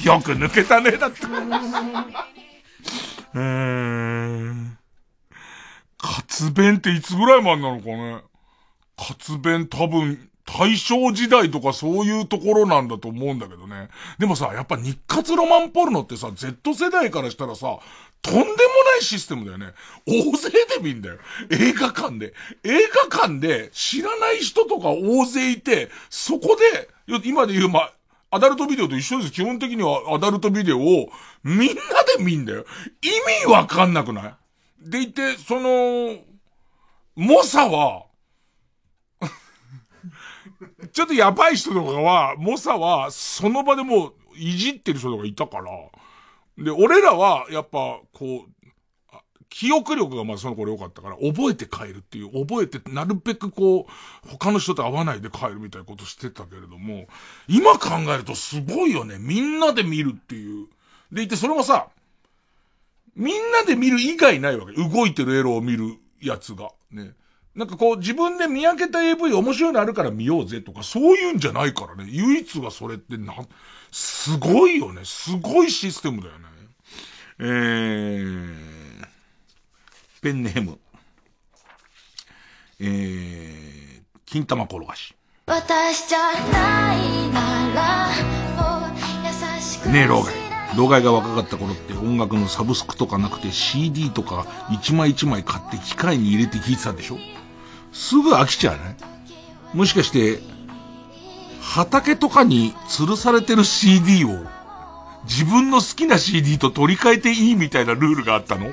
よく抜けたね、だって。うーん。活弁っていつぐらい前なのかね？活弁多分、大正時代とかそういうところなんだと思うんだけどね。でもさ、やっぱ日活ロマンポルノってさ、Z 世代からしたらさ、とんでもないシステムだよね。大勢で見んだよ。映画館で。映画館で知らない人とか大勢いて、そこで、今で言う、まアダルトビデオと一緒です。基本的にはアダルトビデオをみんなで見んだよ。意味わかんなくない？でいて、その、猛者は、ちょっとやばい人とかは、猛者は、その場でも、いじってる人とかいたから、で、俺らは、やっぱ、こう、記憶力がまあその頃良かったから、覚えて帰るっていう、覚えて、なるべくこう、他の人と会わないで帰るみたいなことしてたけれども、今考えるとすごいよね。みんなで見るっていう。でいて、それもさ、みんなで見る以外ないわけ。動いてるエロを見るやつが。ね。なんかこう、自分で見上げた AV 面白いのあるから見ようぜとか、そういうんじゃないからね。唯一がそれってな、すごいよね。すごいシステムだよね。えー、ペンネーム。えー、金玉転がし。私じゃないならもう優しくねえ、老害。老害が若かった頃って音楽のサブスクとかなくて CD とか一枚一枚買って機械に入れて聴いてたでしょ？すぐ飽きちゃうね。もしかして、畑とかに吊るされてる CD を自分の好きな CD と取り替えていいみたいなルールがあったの？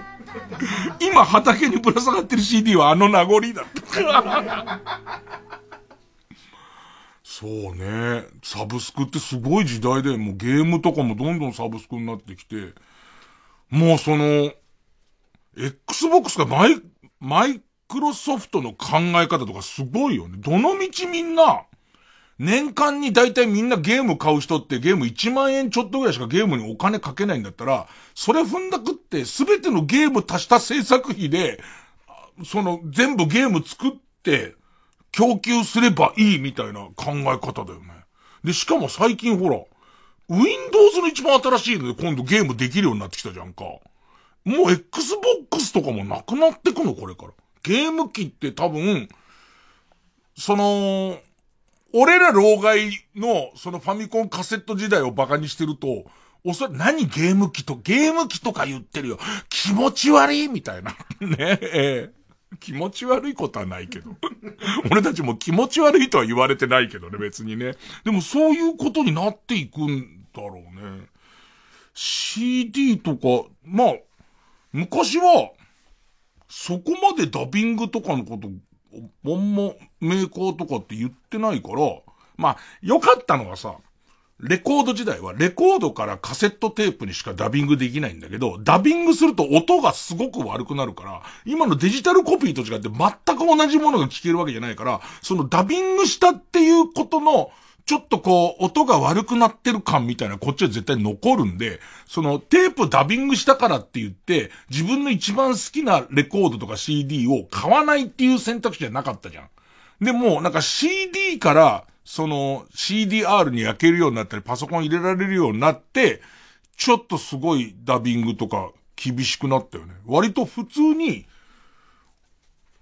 今畑にぶら下がってる CD はあの名残だった。そうね。サブスクってすごい時代で、もうゲームとかもどんどんサブスクになってきて、もうその、Xbox がマイ、マイクロソフトの考え方とかすごいよね。どの道みんな、年間に大体みんなゲーム買う人ってゲーム1万円ちょっとぐらいしかゲームにお金かけないんだったら、それ踏んだくって全てのゲーム足した制作費で、その全部ゲーム作って供給すればいいみたいな考え方だよね。で、しかも最近ほら、Windows の一番新しいので今度ゲームできるようになってきたじゃんか。もう Xbox とかもなくなってくのこれから。ゲーム機って多分、その、俺ら老害の、そのファミコンカセット時代をバカにしてると、おそらく何ゲーム機と、ゲーム機とか言ってるよ。気持ち悪いみたいな。ねえ。気持ち悪いことはないけど。俺たちも気持ち悪いとは言われてないけどね、別にね。でもそういうことになっていくんだろうね。CD とか、まあ、昔は、そこまでダビングとかのことボンモメーカーとかって言ってないから、まあ、良かったのはさ、レコード時代はレコードからカセットテープにしかダビングできないんだけど、ダビングすると音がすごく悪くなるから、今のデジタルコピーと違って全く同じものが聞けるわけじゃないから、そのダビングしたっていうことのちょっとこう、音が悪くなってる感みたいなこっちは絶対残るんで、そのテープダビングしたからって言って、自分の一番好きなレコードとか CD を買わないっていう選択肢じゃなかったじゃん。でも、なんか CD から、その CDR に焼けるようになったり、パソコン入れられるようになって、ちょっとすごいダビングとか厳しくなったよね。割と普通に、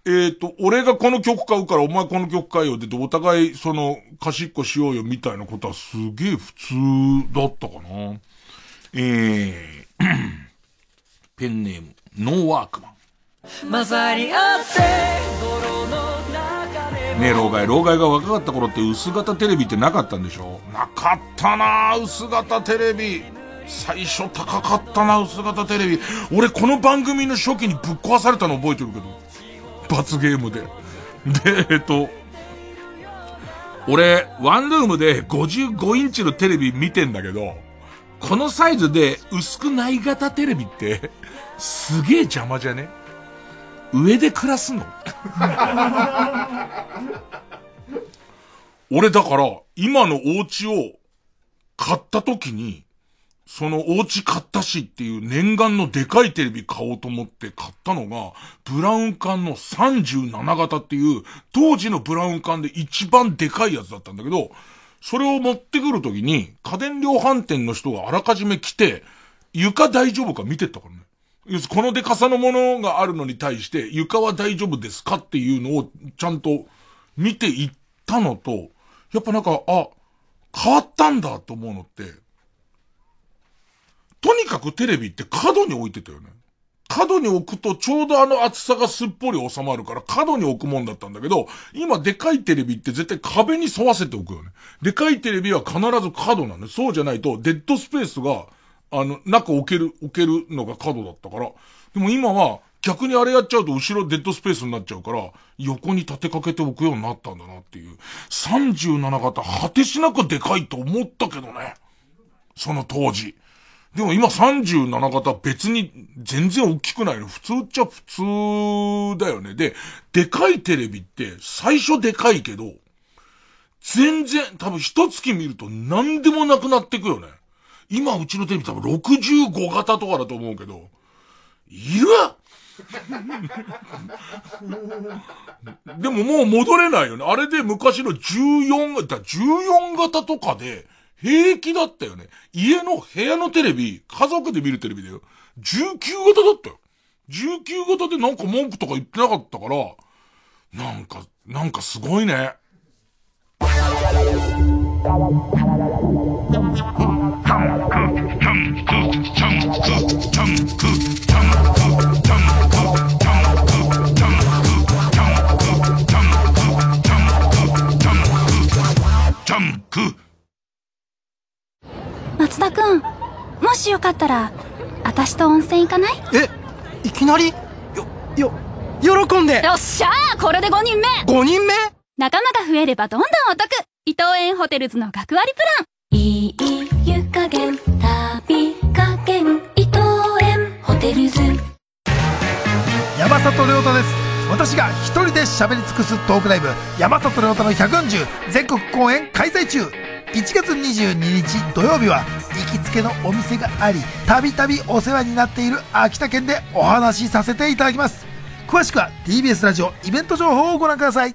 えっ、ー、と、俺がこの曲買うからお前この曲買えよってお互いその貸しっこしようよみたいなことはすげえ普通だったかな。えー、ペンネーム、ノーワークマン。混ざり合って泥の中でねえ、老害。老害が若かった頃って薄型テレビってなかったんでしょ？なかったな薄型テレビ。最初高かったな、薄型テレビ。俺この番組の初期にぶっ壊されたの覚えてるけど。罰ゲームで。で、えっと、俺、ワンルームで55インチのテレビ見てんだけど、このサイズで薄くない型テレビって、すげえ邪魔じゃね？上で暮らすの？俺だから、今のお家を買った時に、そのお家買ったしっていう念願のでかいテレビ買おうと思って買ったのが、ブラウン管の37型っていう、当時のブラウン管で一番でかいやつだったんだけど、それを持ってくるときに、家電量販店の人があらかじめ来て、床大丈夫か見てったからね。このでかさのものがあるのに対して、床は大丈夫ですかっていうのをちゃんと見ていったのと、やっぱなんか、あ、変わったんだと思うのって、とにかくテレビって角に置いてたよね。角に置くとちょうどあの厚さがすっぽり収まるから角に置くもんだったんだけど、今でかいテレビって絶対壁に沿わせておくよね。でかいテレビは必ず角なんで、そうじゃないとデッドスペースが、あの、なく置ける、置けるのが角だったから。でも今は逆にあれやっちゃうと後ろデッドスペースになっちゃうから、横に立てかけておくようになったんだなっていう。37型果てしなくでかいと思ったけどね。その当時。でも今37型別に全然大きくないの。普通っちゃ普通だよね。で、でかいテレビって最初でかいけど、全然、多分一月見ると何でもなくなってくよね。今うちのテレビ多分65型とかだと思うけど、いるでももう戻れないよね。あれで昔の14型、14型とかで、平気だったよね。家の部屋のテレビ、家族で見るテレビだよ。19型だったよ。19型でなんか文句とか言ってなかったから、なんか、なんかすごいね。松田くん、もしよかったら、私と温泉行かない？え、いきなり？よ、よ、喜んで。よっしゃーこれで5人目 !5 人目？仲間が増えればどんどんお得。伊藤園ホテルズの学割プラン。いい湯加減、旅加減、伊藤園ホテルズ。山里亮太です。私が一人で喋り尽くすトークライブ。山里亮太の140全国公演開催中1月22日土曜日は行きつけのお店がありたびたびお世話になっている秋田県でお話しさせていただきます。詳しくは TBS ラジオイベント情報をご覧ください。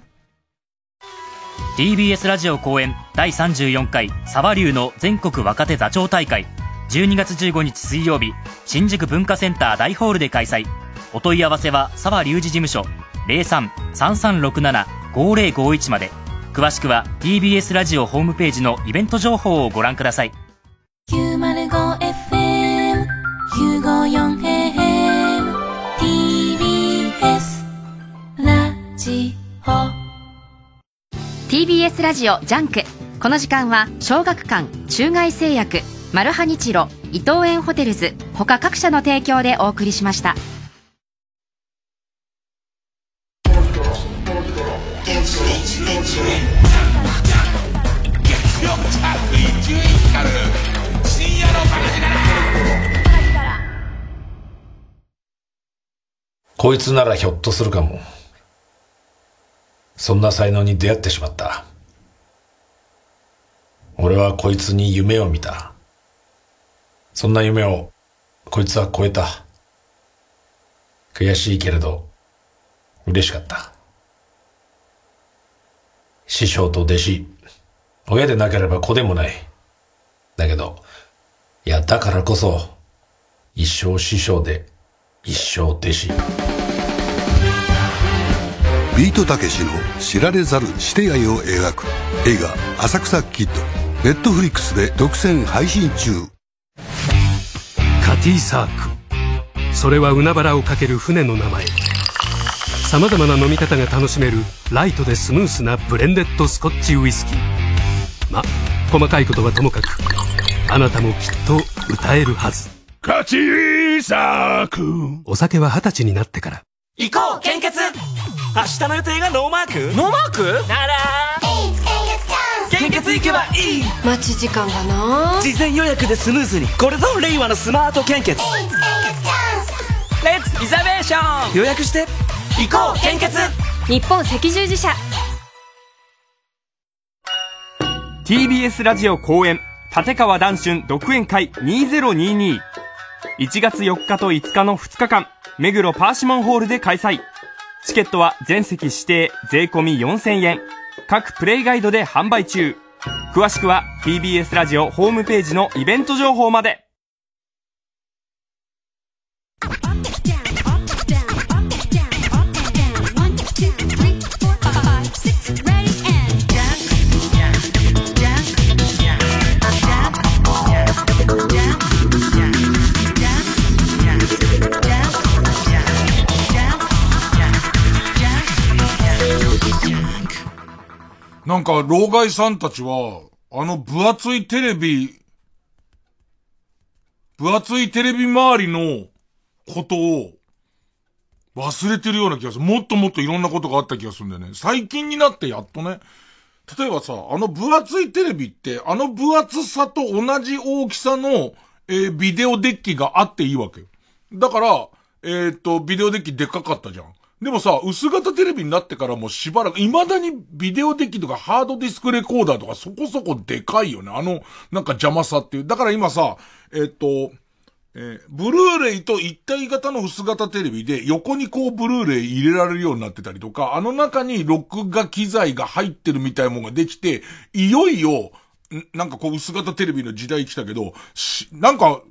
TBS ラジオ公演第34回沢流の全国若手座長大会。12月15日水曜日新宿文化センター大ホールで開催。お問い合わせは沢隆二事務所03-3367-5051まで。詳しくは TBS ラジオホームページのイベント情報をご覧ください。905FM 954AM TBS ラジオ。TBS ラジオ JUNK。この時間は小学館中外製薬マルハニチロ伊藤園ホテルズ他各社の提供でお送りしましたこいつならひょっとするかも。そんな才能に出会ってしまった。俺はこいつに夢を見た。そんな夢をこいつは超えた。悔しいけれど嬉しかった。師匠と弟子、親でなければ子でもない。だけど、いやだからこそ、一生師匠で一生弟子。ビートたけしの知られざるして愛を描く映画「浅草キッド」ネットフリックスで独占配信中。カティサーク。それは海原をかける船の名前さまざまな飲み方が楽しめるライトでスムースなブレンデッドスコッチウイスキー。ま細かいことはともかくあなたもきっと歌えるはず。カティサークお酒は二十歳になってから。行こう献血。明日の予定がノーマーク？ノーマーク？なら。献血行けばいい。待ち時間がな。事前予約でスムーズに。これぞ令和のスマート献血。 Let's reservation 予約して行こう献血。日本赤十字社。TBS ラジオ公演。立川談春独演会。20221月4日と5日の2日間。目黒パーシモンホールで開催。チケットは全席指定。税込4000円。各プレイガイドで販売中。詳しくは TBS ラジオホームページのイベント情報までなんか、老害さんたちは、あの分厚いテレビ、分厚いテレビ周りのことを忘れてるような気がする。もっともっといろんなことがあった気がするんだよね。最近になってやっとね。例えばさ、あの分厚いテレビって、あの分厚さと同じ大きさの、えービデオデッキがあっていいわけよ。だから、えっ、と、ビデオデッキでっかかったじゃん。でもさ、薄型テレビになってからもうしばらく、未だにビデオデッキとかハードディスクレコーダーとかそこそこでかいよね。あの、なんか邪魔さっていう。だから今さ、えっ、と、えーブルーレイと一体型の薄型テレビで横にこうブルーレイ入れられるようになってたりとか、あの中に録画機材が入ってるみたいなものができて、いよいよ、なんかこう薄型テレビの時代来たけど、し、なんか、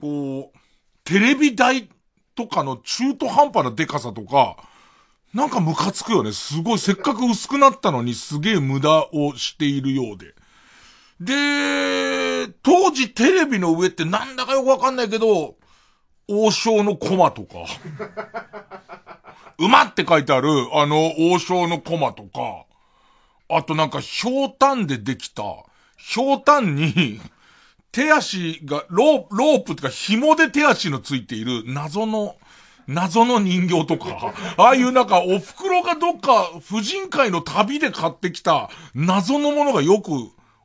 こう、テレビ台とかの中途半端なデカさとか、なんかムカつくよね。すごい、せっかく薄くなったのにすげえ無駄をしているようで。で、当時テレビの上ってなんだかよくわかんないけど、王将のコマとか、馬って書いてある、あの、王将のコマとか、あとなんか、ひょうたんでできた、ひょうたんに、手足が、ロープ、ロープってか紐で手足のついている謎の、謎の人形とか、ああいうなんかお袋がどっか婦人会の旅で買ってきた謎のものがよく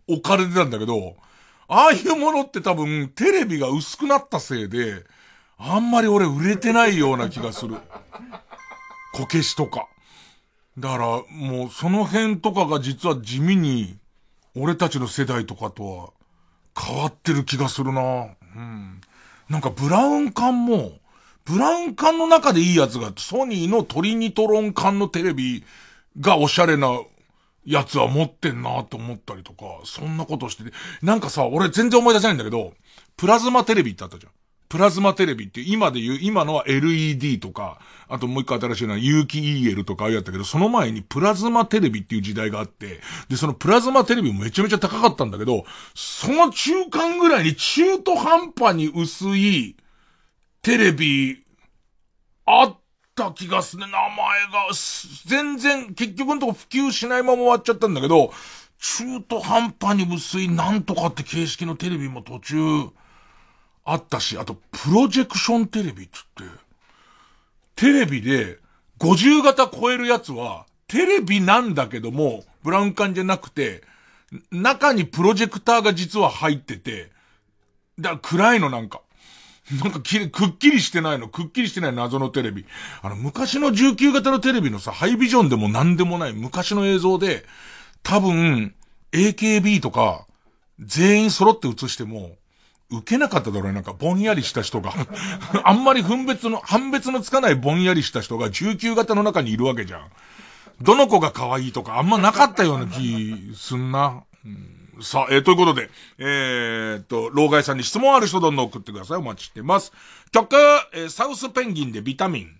置かれてたんだけど、ああいうものって多分テレビが薄くなったせいで、あんまり俺売れてないような気がする。こけしとか。だから、もうその辺とかが実は地味に、俺たちの世代とかとは変わってる気がするなうん。なんかブラウン管も、ブラウン管の中でいいやつが、ソニーのトリニトロン管のテレビがおしゃれなやつは持ってんなと思ったりとか、そんなことしてて、なんかさ、俺全然思い出せないんだけど、プラズマテレビってあったじゃん。プラズマテレビって今で言う、今のは LED とか、あともう一個新しいのは有機 EL とかああやったけど、その前にプラズマテレビっていう時代があって、で、そのプラズマテレビもめちゃめちゃ高かったんだけど、その中間ぐらいに中途半端に薄い、テレビ、あった気がする。名前が、全然、結局のとこ普及しないまま終わっちゃったんだけど、中途半端に薄いなんとかって形式のテレビも途中、あったし、あと、プロジェクションテレビっつって、テレビで50型超えるやつは、テレビなんだけども、ブラウン管じゃなくて、中にプロジェクターが実は入ってて、だから暗いのなんか。なんかきくっきりしてないの、くっきりしてない謎のテレビ。あの、昔の19型のテレビのさ、ハイビジョンでも何でもない昔の映像で、多分、AKB とか、全員揃って映しても、受けなかっただろうね。なんか、ぼんやりした人が。あんまり分別の、判別のつかないぼんやりした人が19型の中にいるわけじゃん。どの子が可愛いとかあんまなかったような気すんな。うんさあ、えー、ということで、えー、っと、老害さんに質問ある人どんどん送ってください。お待ちしてます。曲、えー、サウスペンギンでビタミン。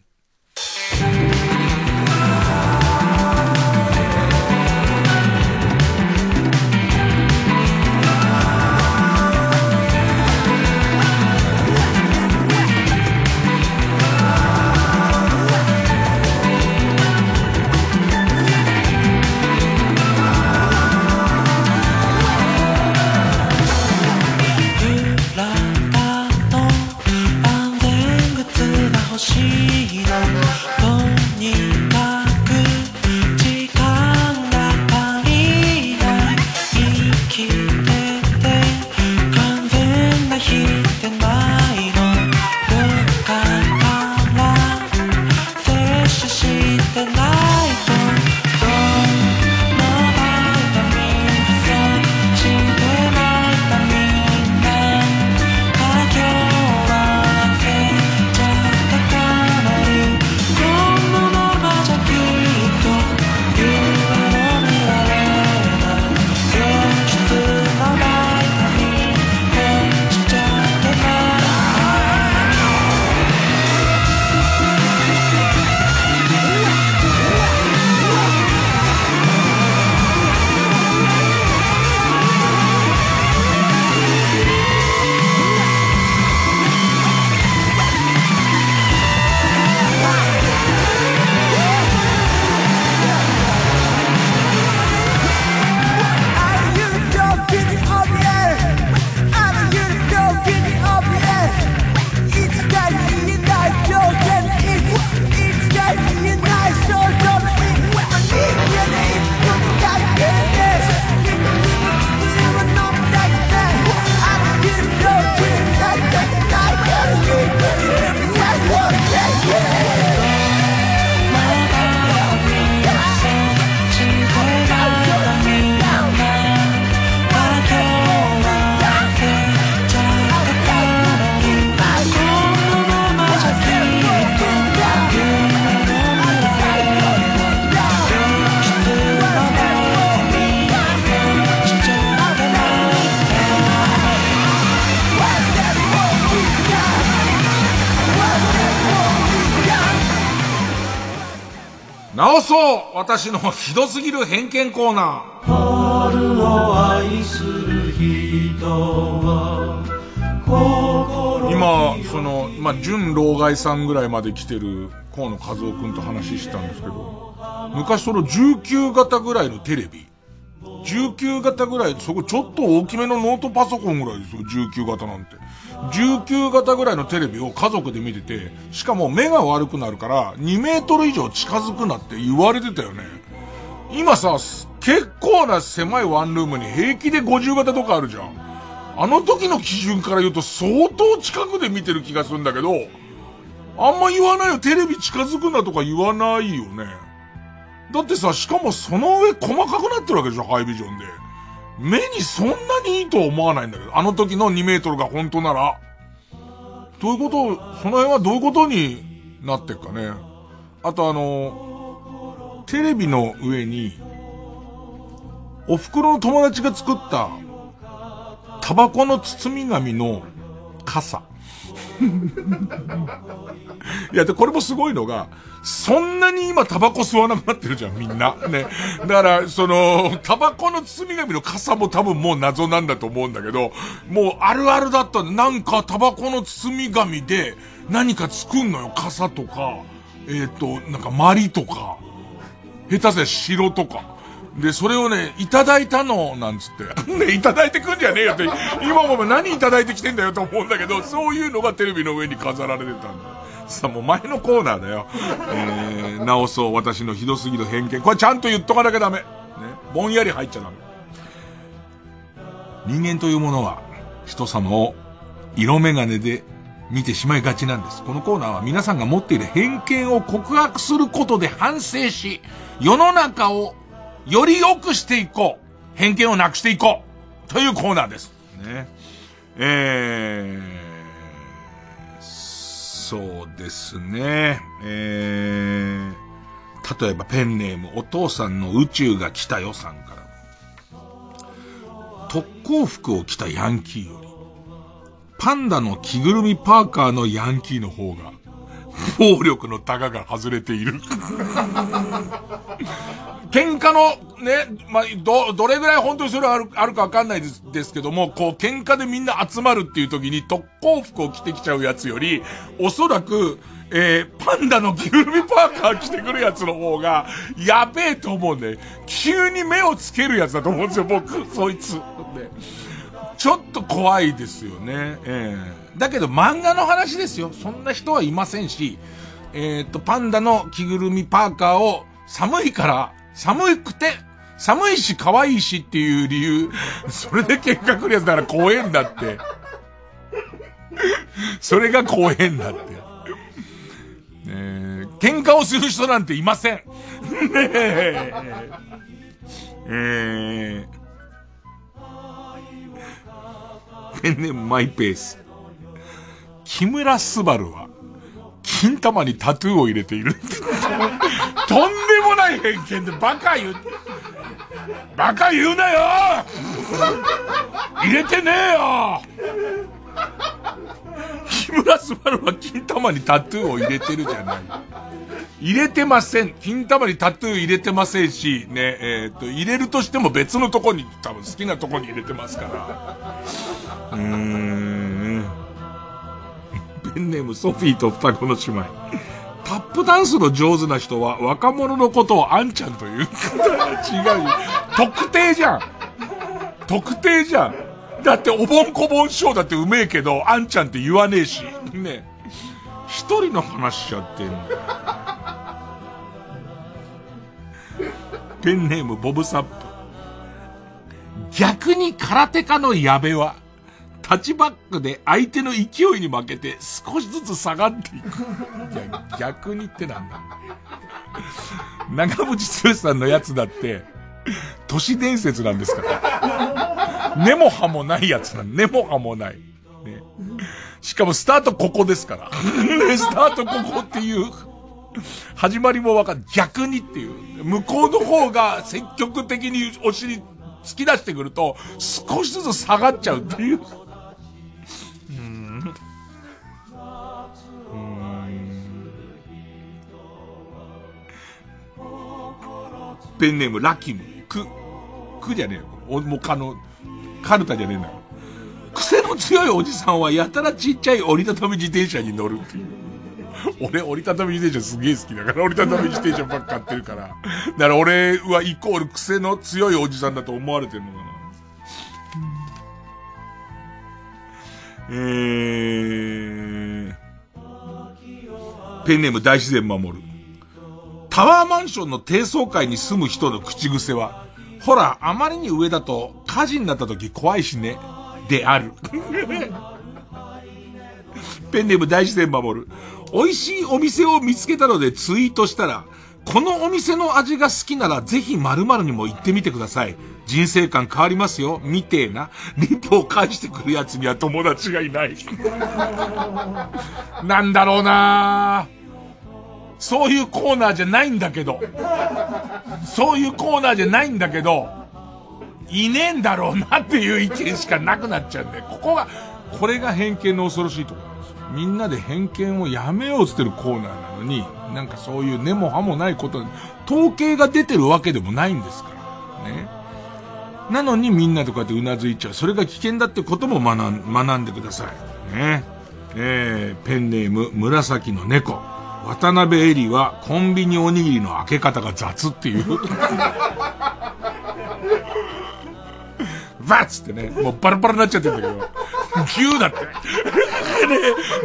そう私のひどすぎる偏見コーナー。春を愛する人は今、その、まあ、準老害さんぐらいまで来てる河野和夫くんと話したんですけど、昔その19型ぐらいのテレビ、19型ぐらい、そこちょっと大きめのノートパソコンぐらいですよ、19型なんて。19型ぐらいのテレビを家族で見てて、しかも目が悪くなるから2メートル以上近づくなって言われてたよね。今さ、結構な狭いワンルームに平気で50型とかあるじゃん。あの時の基準から言うと相当近くで見てる気がするんだけど、あんま言わないよ。テレビ近づくなとか言わないよね。だってさ、しかもその上細かくなってるわけでしょ、ハイビジョンで。目にそんなにいいとは思わないんだけど、あの時の2メートルが本当なら。どういうこと、その辺はどういうことになってっかね。あとあの、テレビの上に、お袋の友達が作った、タバコの包み紙の傘。いや、で、これもすごいのが、そんなに今タバコ吸わなくなってるじゃん、みんな。ね。だから、その、タバコの包み紙の傘も多分もう謎なんだと思うんだけど、もうあるあるだったなんかタバコの包み紙で何か作んのよ。傘とか、えっ、ー、と、なんかマリとか、下手せ白とか。で、それをね、いただいたの、なんつって。ね、いただいてくんじゃねえよって、今も何いただいてきてんだよと思うんだけど、そういうのがテレビの上に飾られてたんだ。さあ、もう前のコーナーだよ。えー、直そう、私のひどすぎる偏見。これちゃんと言っとかなきゃダメ。ね。ぼんやり入っちゃダメ。人間というものは、人様を色眼鏡で見てしまいがちなんです。このコーナーは皆さんが持っている偏見を告白することで反省し、世の中をより良くしていこう。偏見をなくしていこう。というコーナーです。ね。えー、そうですね。えー、例えばペンネーム、お父さんの宇宙が来たよさんから。特攻服を着たヤンキーより、パンダの着ぐるみパーカーのヤンキーの方が、暴力のタガが外れている。喧嘩のね、まあ、ど、どれぐらい本当にそれはある、あるかわかんないですですけども、こう、喧嘩でみんな集まるっていう時に特攻服を着てきちゃうやつより、おそらく、えー、パンダの着ぐるみパーカー着てくるやつの方が、やべえと思うんで、急に目をつけるやつだと思うんですよ、僕、そいつ。で、ちょっと怖いですよね。ええー、だけど漫画の話ですよ。そんな人はいませんし、えっ、と、パンダの着ぐるみパーカーを寒いから寒くて、寒いし可愛いしっていう理由、それで喧嘩来るやつなら怖えんだって。それが怖えんだって。えー、喧嘩をする人なんていません。ねえ。えー、ペンネマイペース。木村昴は、金玉にタトゥーを入れている。とんでもない偏見でバカ言う、バカ言うなよ入れてねえよ木村昴は金玉にタトゥーを入れてるじゃない。入れてません。金玉にタトゥー入れてませんし、ね、えっ、と、入れるとしても別のとこに、多分好きなとこに入れてますから。うーん。ペンネームソフィーと双子の姉妹。タップダンスの上手な人は若者のことをあんちゃんという。違う。特定じゃん。特定じゃん。だっておぼんこぼん師匠だってうめえけど、あんちゃんって言わねえし。ね一人の話しちゃってんの。ペンネームボブサップ。逆に空手家の矢部は、タッチバックで相手の勢いに負けて少しずつ下がっていく。いや、逆にってなんだ。長渕剛さんのやつだって、都市伝説なんですから。根も葉もないやつなん根も葉もない。ね。しかもスタートここですから。ね、スタートここっていう、始まりもわかん逆にっていう。向こうの方が積極的にお尻突き出してくると、少しずつ下がっちゃうっていう。ペンネームラキム。く、くじゃねえよ。お、もうかの、カルタじゃねえんだよ。癖の強いおじさんはやたらちっちゃい折りたたみ自転車に乗るっていう。俺折りたたみ自転車すげえ好きだから折りたたみ自転車ばっか買ってるから。だから俺はイコール癖の強いおじさんだと思われてるのかな。えー、ペンネーム大自然守る。タワーマンションの低層階に住む人の口癖は、ほら、あまりに上だと火事になった時怖いしね。である。ペンネーム大自然守る。美味しいお店を見つけたのでツイートしたら、このお店の味が好きならぜひ〇〇にも行ってみてください。人生観変わりますよ。みてえな。リップを返してくる奴には友達がいない。なんだろうなぁそういうコーナーじゃないんだけど。そういうコーナーじゃないんだけど、いねえんだろうなっていう意見しかなくなっちゃうんで、ここが、これが偏見の恐ろしいところなんです。みんなで偏見をやめようってるコーナーなのに、なんかそういう根も葉もないこと、統計が出てるわけでもないんですから。ね。なのにみんなとこうやってうなずいちゃう。それが危険だってことも学ん学んでください。ね。えー、ペンネーム、紫の猫。渡辺恵里はコンビニおにぎりの開け方が雑っていう。バッつってね、もうバラバラになっちゃってるんだけど、ギューだって。ね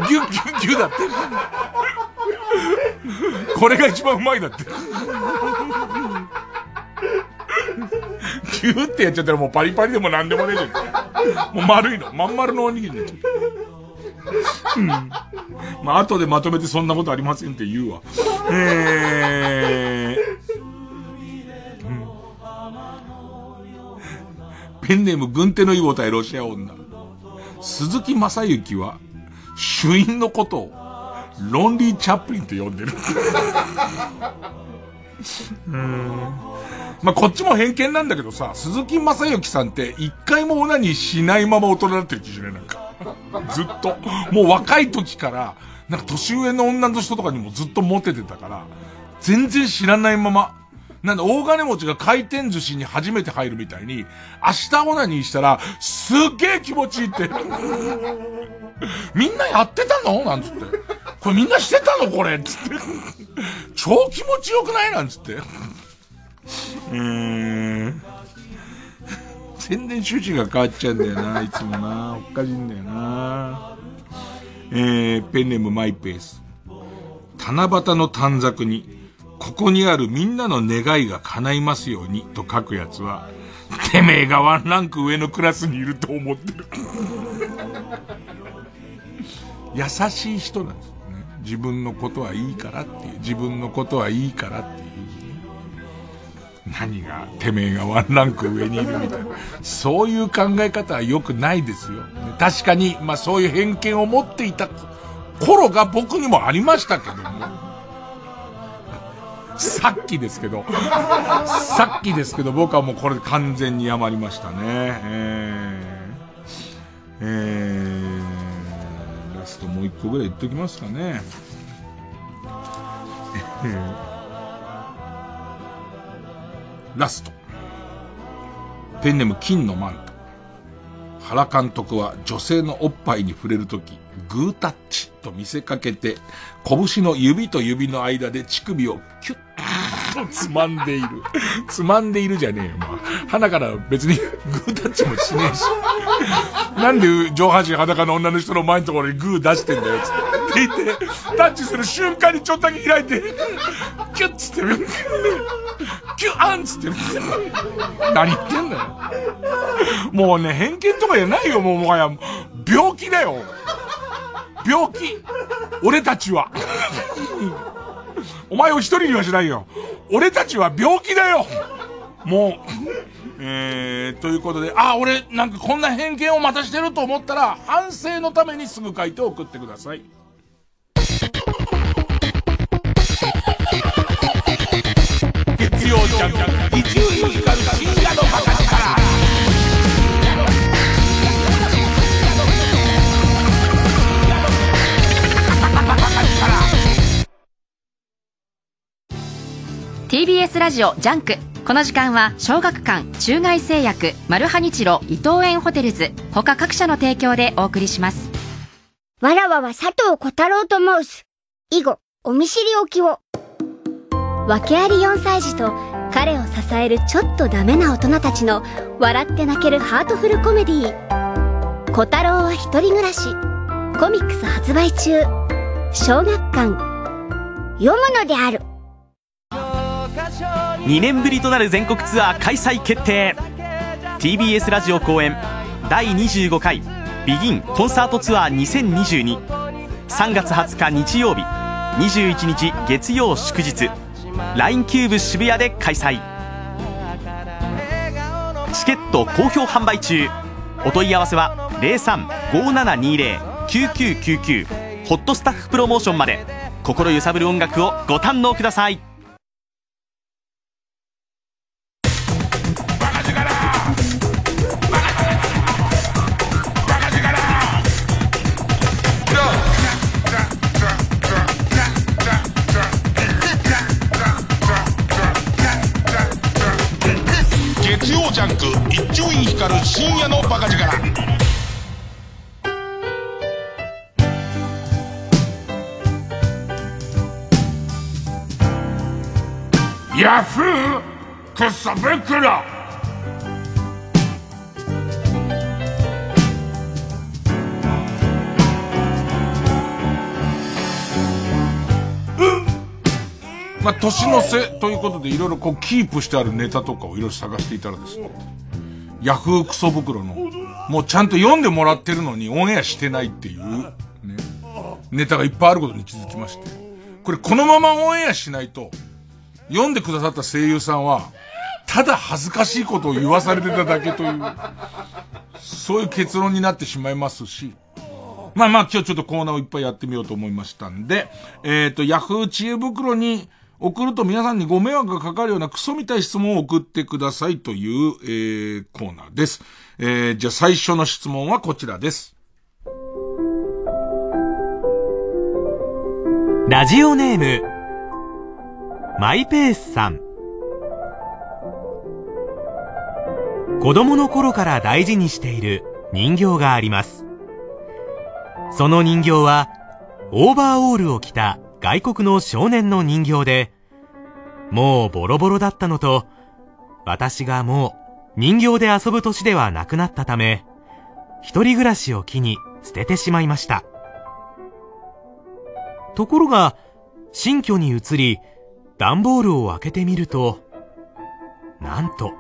ギュッギュッギューだって。これが一番うまいだって。ギューってやっちゃったらもうパリパリでも何でもねえじゃん。もう丸いの。まん丸のおにぎりになっちゃう。うん。まあ、後でまとめてそんなことありませんって言うわ。えー、ペンネーム軍手のイボ対ロシア女。鈴木正幸は、主因のことを、ロンリー・チャップリンと呼んでる。う。まあ、こっちも偏見なんだけどさ、鈴木正幸さんって一回もオナニーしないまま大人になってる気しないなんか。ずっと。もう若い時から、なんか年上の女の人とかにもずっとモテてたから、全然知らないまま、なんだ、大金持ちが回転寿司に初めて入るみたいに、明日オナニーしたら、すっげえ気持ちいいって。みんなやってたの？なんつって。これみんなしてたの？これつって。超気持ちよくない？なんつって。うーん。全然趣旨が変わっちゃうんだよな、いつもな。おかしいんだよな。えー、ペンネームマイペース。七夕の短冊に、ここにあるみんなの願いが叶いますようにと書くやつは、てめえがワンランク上のクラスにいると思ってる。優しい人なんですよね。自分のことはいいからっていう、自分のことはいいからっていう、何が、てめえがワンランク上にいるみたいな。そういう考え方は良くないですよ。確かに、まあそういう偏見を持っていた頃が僕にもありましたけども。さっきですけど、さっきですけど、僕はもうこれ完全に余りましたね。えー、えー、ラストもう一個ぐらい言っときますかね。ラスト。ペンネーム金のマント。原監督は女性のおっぱいに触れるとき、グータッチと見せかけて、拳の指と指の間で乳首をキュッとつまんでいる。つまんでいるじゃねえよ、まあ。鼻から別に グータッチもしねえし。なんで上半身裸の女の人の前のところにグー出してんだよ、つって。って言って、タッチする瞬間にちょっとだけ開いて、キュッつってる。キュッアンつって。何言ってんだよ。もうね、偏見とかじゃないよ、もうもはや。病気だよ。病気。俺たちは。お前を一人にはしないよ。俺たちは病気だよもう、えー、ということで、あ、俺、なんかこんな偏見をまたしてると思ったら、反省のためにすぐ書いて送ってください。月曜ジャンク、伊集院光深夜のバカ TBS ラジオ JUNK。この時間は小学館中外製薬マルハニチロ伊藤園ホテルズ。他各社の提供でお送りします。わらわはさとうコタローと申す。以後お見知りおきを。訳あり4歳児と彼を支えるちょっとダメな大人たちの笑って泣けるハートフルコメディー。コタローは1人暮らし。コミックス発売中。小学館。読むのである。2年ぶりとなる全国ツアー開催決定。TBS ラジオ公演第25回ビギンコンサートツアー20223月20日日曜日21日月曜祝日。LINE キューブ渋谷で開催。チケット好評販売中。お問い合わせは0357209999ホットスタッフプロモーションまで。心揺さぶる音楽をご堪能ください。丁院光る深夜のバカ力。ヤフークソ袋。まあ、年の瀬ということでいろいろこうキープしてあるネタとかをいろいろ探していたらですね、ヤフークソ袋の、もうちゃんと読んでもらってるのにオンエアしてないっていう、ね、ネタがいっぱいあることに気づきまして。これこのままオンエアしないと、読んでくださった声優さんは、ただ恥ずかしいことを言わされてただけという、そういう結論になってしまいますし、まあまあ今日ちょっとコーナーをいっぱいやってみようと思いましたんで、えっ、ー、と、ヤフー知恵袋に送ると皆さんにご迷惑がかかるようなクソみたい質問を送ってくださいという、えー、コーナーです。えー、じゃあ最初の質問はこちらです。ラジオネームマイペースさん子供の頃から大事にしている人形がありますその人形はオーバーオールを着た外国の少年の人形でもうボロボロだったのと私がもう人形で遊ぶ年ではなくなったため一人暮らしを機に捨ててしまいました。ところが新居に移り段ボールを開けてみるとなんと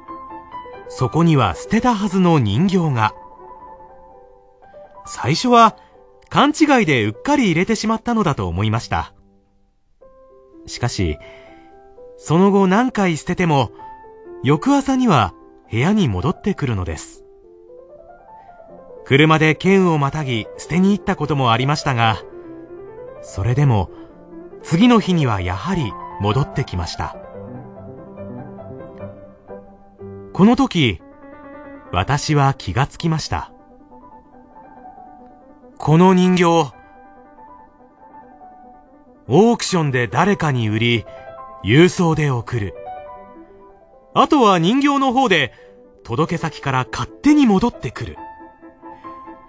そこには捨てたはずの人形が。最初は勘違いでうっかり入れてしまったのだと思いました。しかしその後何回捨てても翌朝には部屋に戻ってくるのです。車で県をまたぎ捨てに行ったこともありましたがそれでも次の日にはやはり戻ってきました。この時私は気がつきました。この人形オークションで誰かに売り郵送で送るあとは人形の方で届け先から勝手に戻ってくる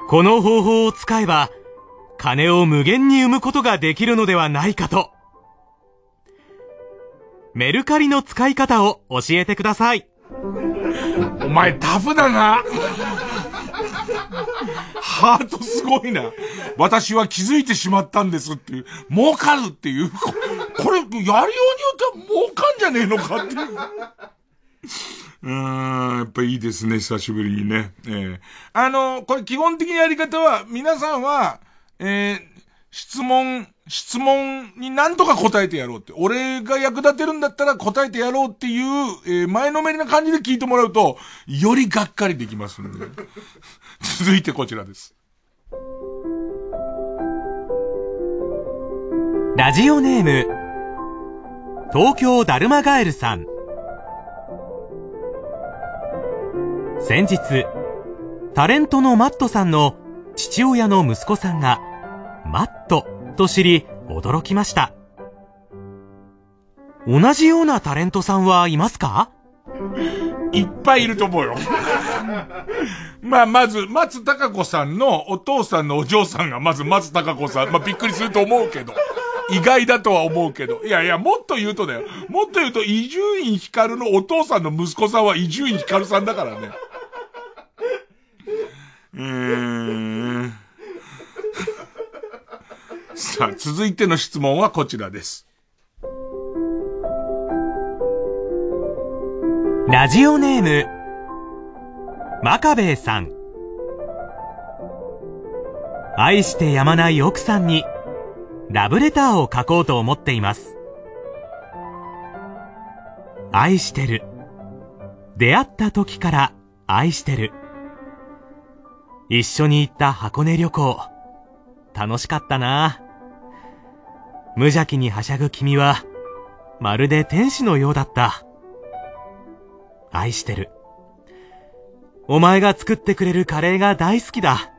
この方法を使えば金を無限に生むことができるのではないかと。メルカリの使い方を教えてください。お前タフだな。ハートすごいな。私は気づいてしまったんですっていう、儲かるっていう、ここれ、やりようによっては儲かんじゃねえのかっていう。うーん、やっぱいいですね、久しぶりにね。えー、あの、これ基本的なやり方は、皆さんは、えー、質問、質問に何とか答えてやろうって。俺が役立てるんだったら答えてやろうっていう、えー、前のめりな感じで聞いてもらうと、よりがっかりできますんで。続いてこちらです。ラジオネーム、東京だるまガエルさん。先日、タレントのマットさんの父親の息子さんが、マットと知り驚きました。同じようなタレントさんはいますか？いっぱいいると思うよ。まあ、まず、松たか子さんのお父さんのお嬢さんがまず松たか子さん。まあ、びっくりすると思うけど。意外だとは思うけど。いやいや、もっと言うとだよ。もっと言うと、伊集院光のお父さんの息子さんは伊集院光さんだからね。うーん。さあ、続いての質問はこちらです。ラジオネーム、マカベーさん。愛してやまない奥さんに、ラブレターを書こうと思っています。愛してる。出会った時から愛してる。一緒に行った箱根旅行。楽しかったな。無邪気にはしゃぐ君は、まるで天使のようだった。愛してる。お前が作ってくれるカレーが大好きだ。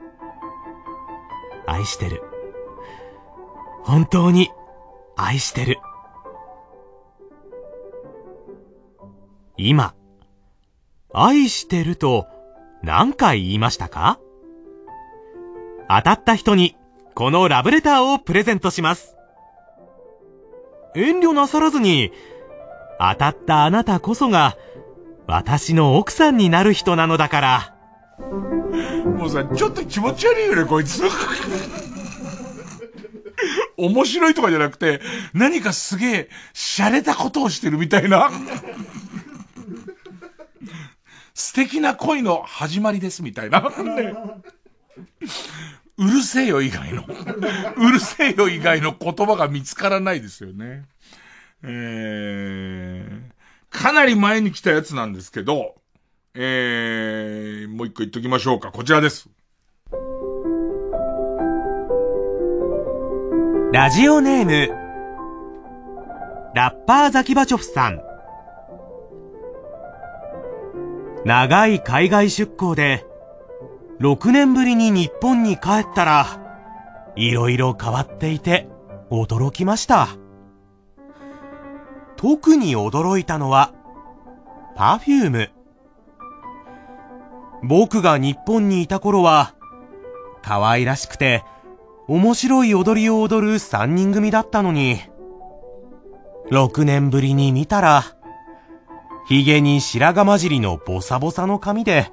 愛してる。本当に愛してる。今、愛してると何回言いましたか？当たった人にこのラブレターをプレゼントします。遠慮なさらずに、当たったあなたこそが私の奥さんになる人なのだから。もうさ、ちょっと気持ち悪いよね、こいつ。面白いとかじゃなくて、何かすげえ、洒落たことをしてるみたいな。素敵な恋の始まりです、みたいな。ねうるせえよ以外の、うるせえよ以外の言葉が見つからないですよね。えー、かなり前に来たやつなんですけど、えー、もう一個言っときましょうか。こちらです。ラジオネーム、ラッパーザキバチョフさん。長い海外出向で、6年ぶりに日本に帰ったら、いろいろ変わっていて、驚きました。特に驚いたのは、パフューム。僕が日本にいた頃は、可愛らしくて、面白い踊りを踊る3人組だったのに、6年ぶりに見たら、髭に白髪混じりのボサボサの髪で、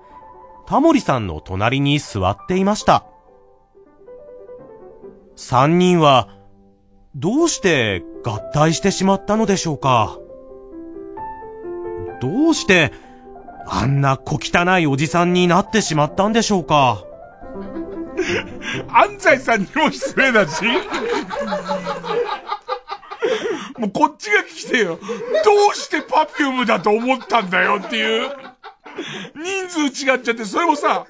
タモリさんの隣に座っていました。3人は、どうして合体してしまったのでしょうか。どうして、あんな小汚いおじさんになってしまったんでしょうか。安西さんにも失礼だし。もうこっちが来てよ。どうしてパフュームだと思ったんだよっていう。人数違っちゃって、それもさ、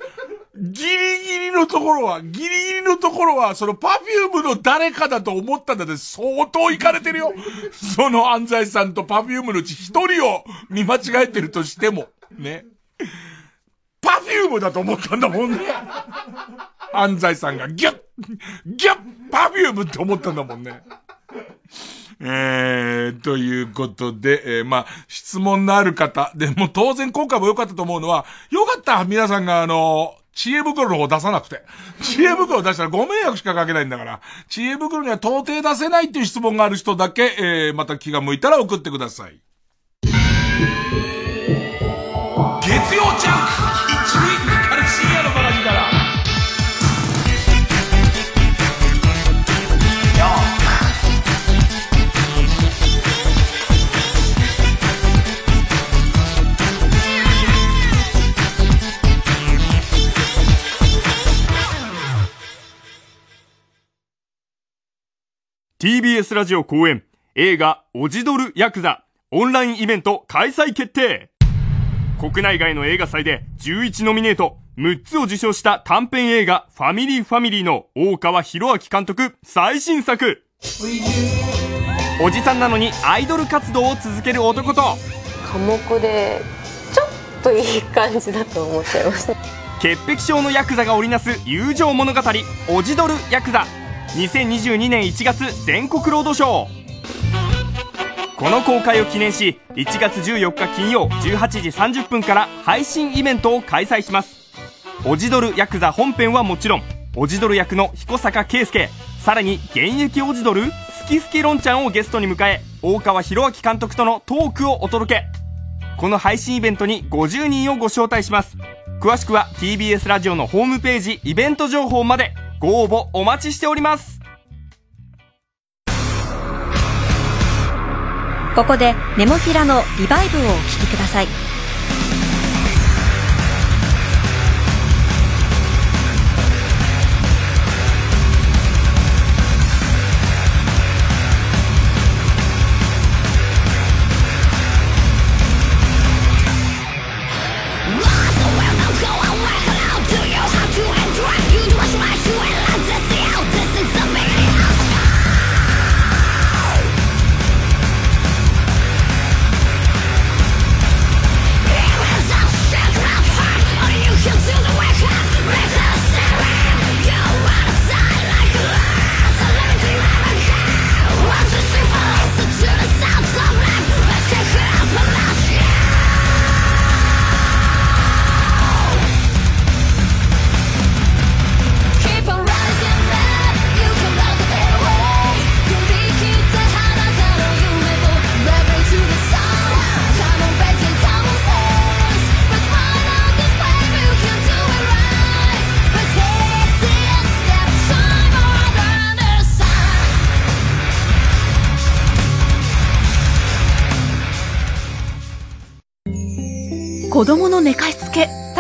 ギリギリのところは、ギリギリのところは、その Perfume の誰かだと思ったんだって相当いかれてるよ。その安西さんと Perfume のうち一人を見間違えてるとしても、ね。 Perfume だと思ったんだもんね。安西さんがギュッギュッ Perfume って思ったんだもんね。えー、ということで、えー、まあ、質問のある方、でも当然今回も良かったと思うのは、良かった皆さんがあの、知恵袋の方出さなくて。知恵袋出したらご迷惑しかかけないんだから。知恵袋には到底出せないっていう質問がある人だけ、えー、また気が向いたら送ってください。月曜ジャンク TBS ラジオ公演映画オジドルヤクザオンラインイベント開催決定。国内外の映画祭で11ノミネート6つを受賞した短編映画ファミリーファミリーの大川博明監督最新作。おじさんなのにアイドル活動を続ける男と。寡黙でちょっといい感じだと思っちゃいました。潔癖症のヤクザが織りなす友情物語オジドルヤクザ2022年1月全国ロードショーこの公開を記念し1月14日金曜18時30分から配信イベントを開催します。オジドルヤクザ本編はもちろんオジドル役の彦坂圭介さらに現役オジドルスキスキロンちゃんをゲストに迎え大川博明監督とのトークをお届け。この配信イベントに50人をご招待します。詳しくは TBS ラジオのホームページイベント情報まで。ご応募お待ちしております。ここでネモフィラのリバイブをお聴きください。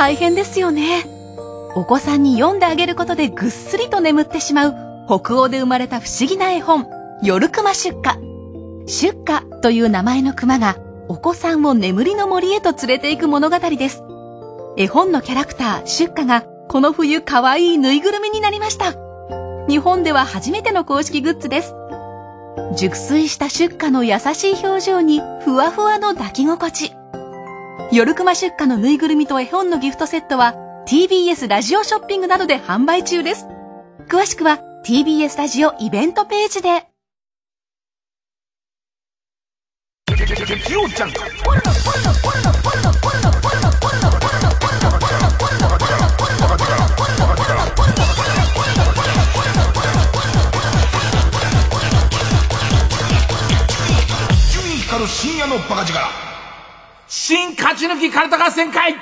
大変ですよね。お子さんに読んであげることでぐっすりと眠ってしまう北欧で生まれた不思議な絵本、夜熊出荷。出荷という名前の熊がお子さんを眠りの森へと連れて行く物語です。絵本のキャラクター、出荷がこの冬可愛いぬいぐるみになりました。日本では初めての公式グッズです。熟睡した出荷の優しい表情にふわふわの抱き心地。夜熊出荷のぬいぐるみと絵本のギフトセットは TBS ラジオショッピングなどで販売中です。詳しくは TBS ラジオイベントページで。光る深夜のバカ力新勝ち抜きカルタ合戦会。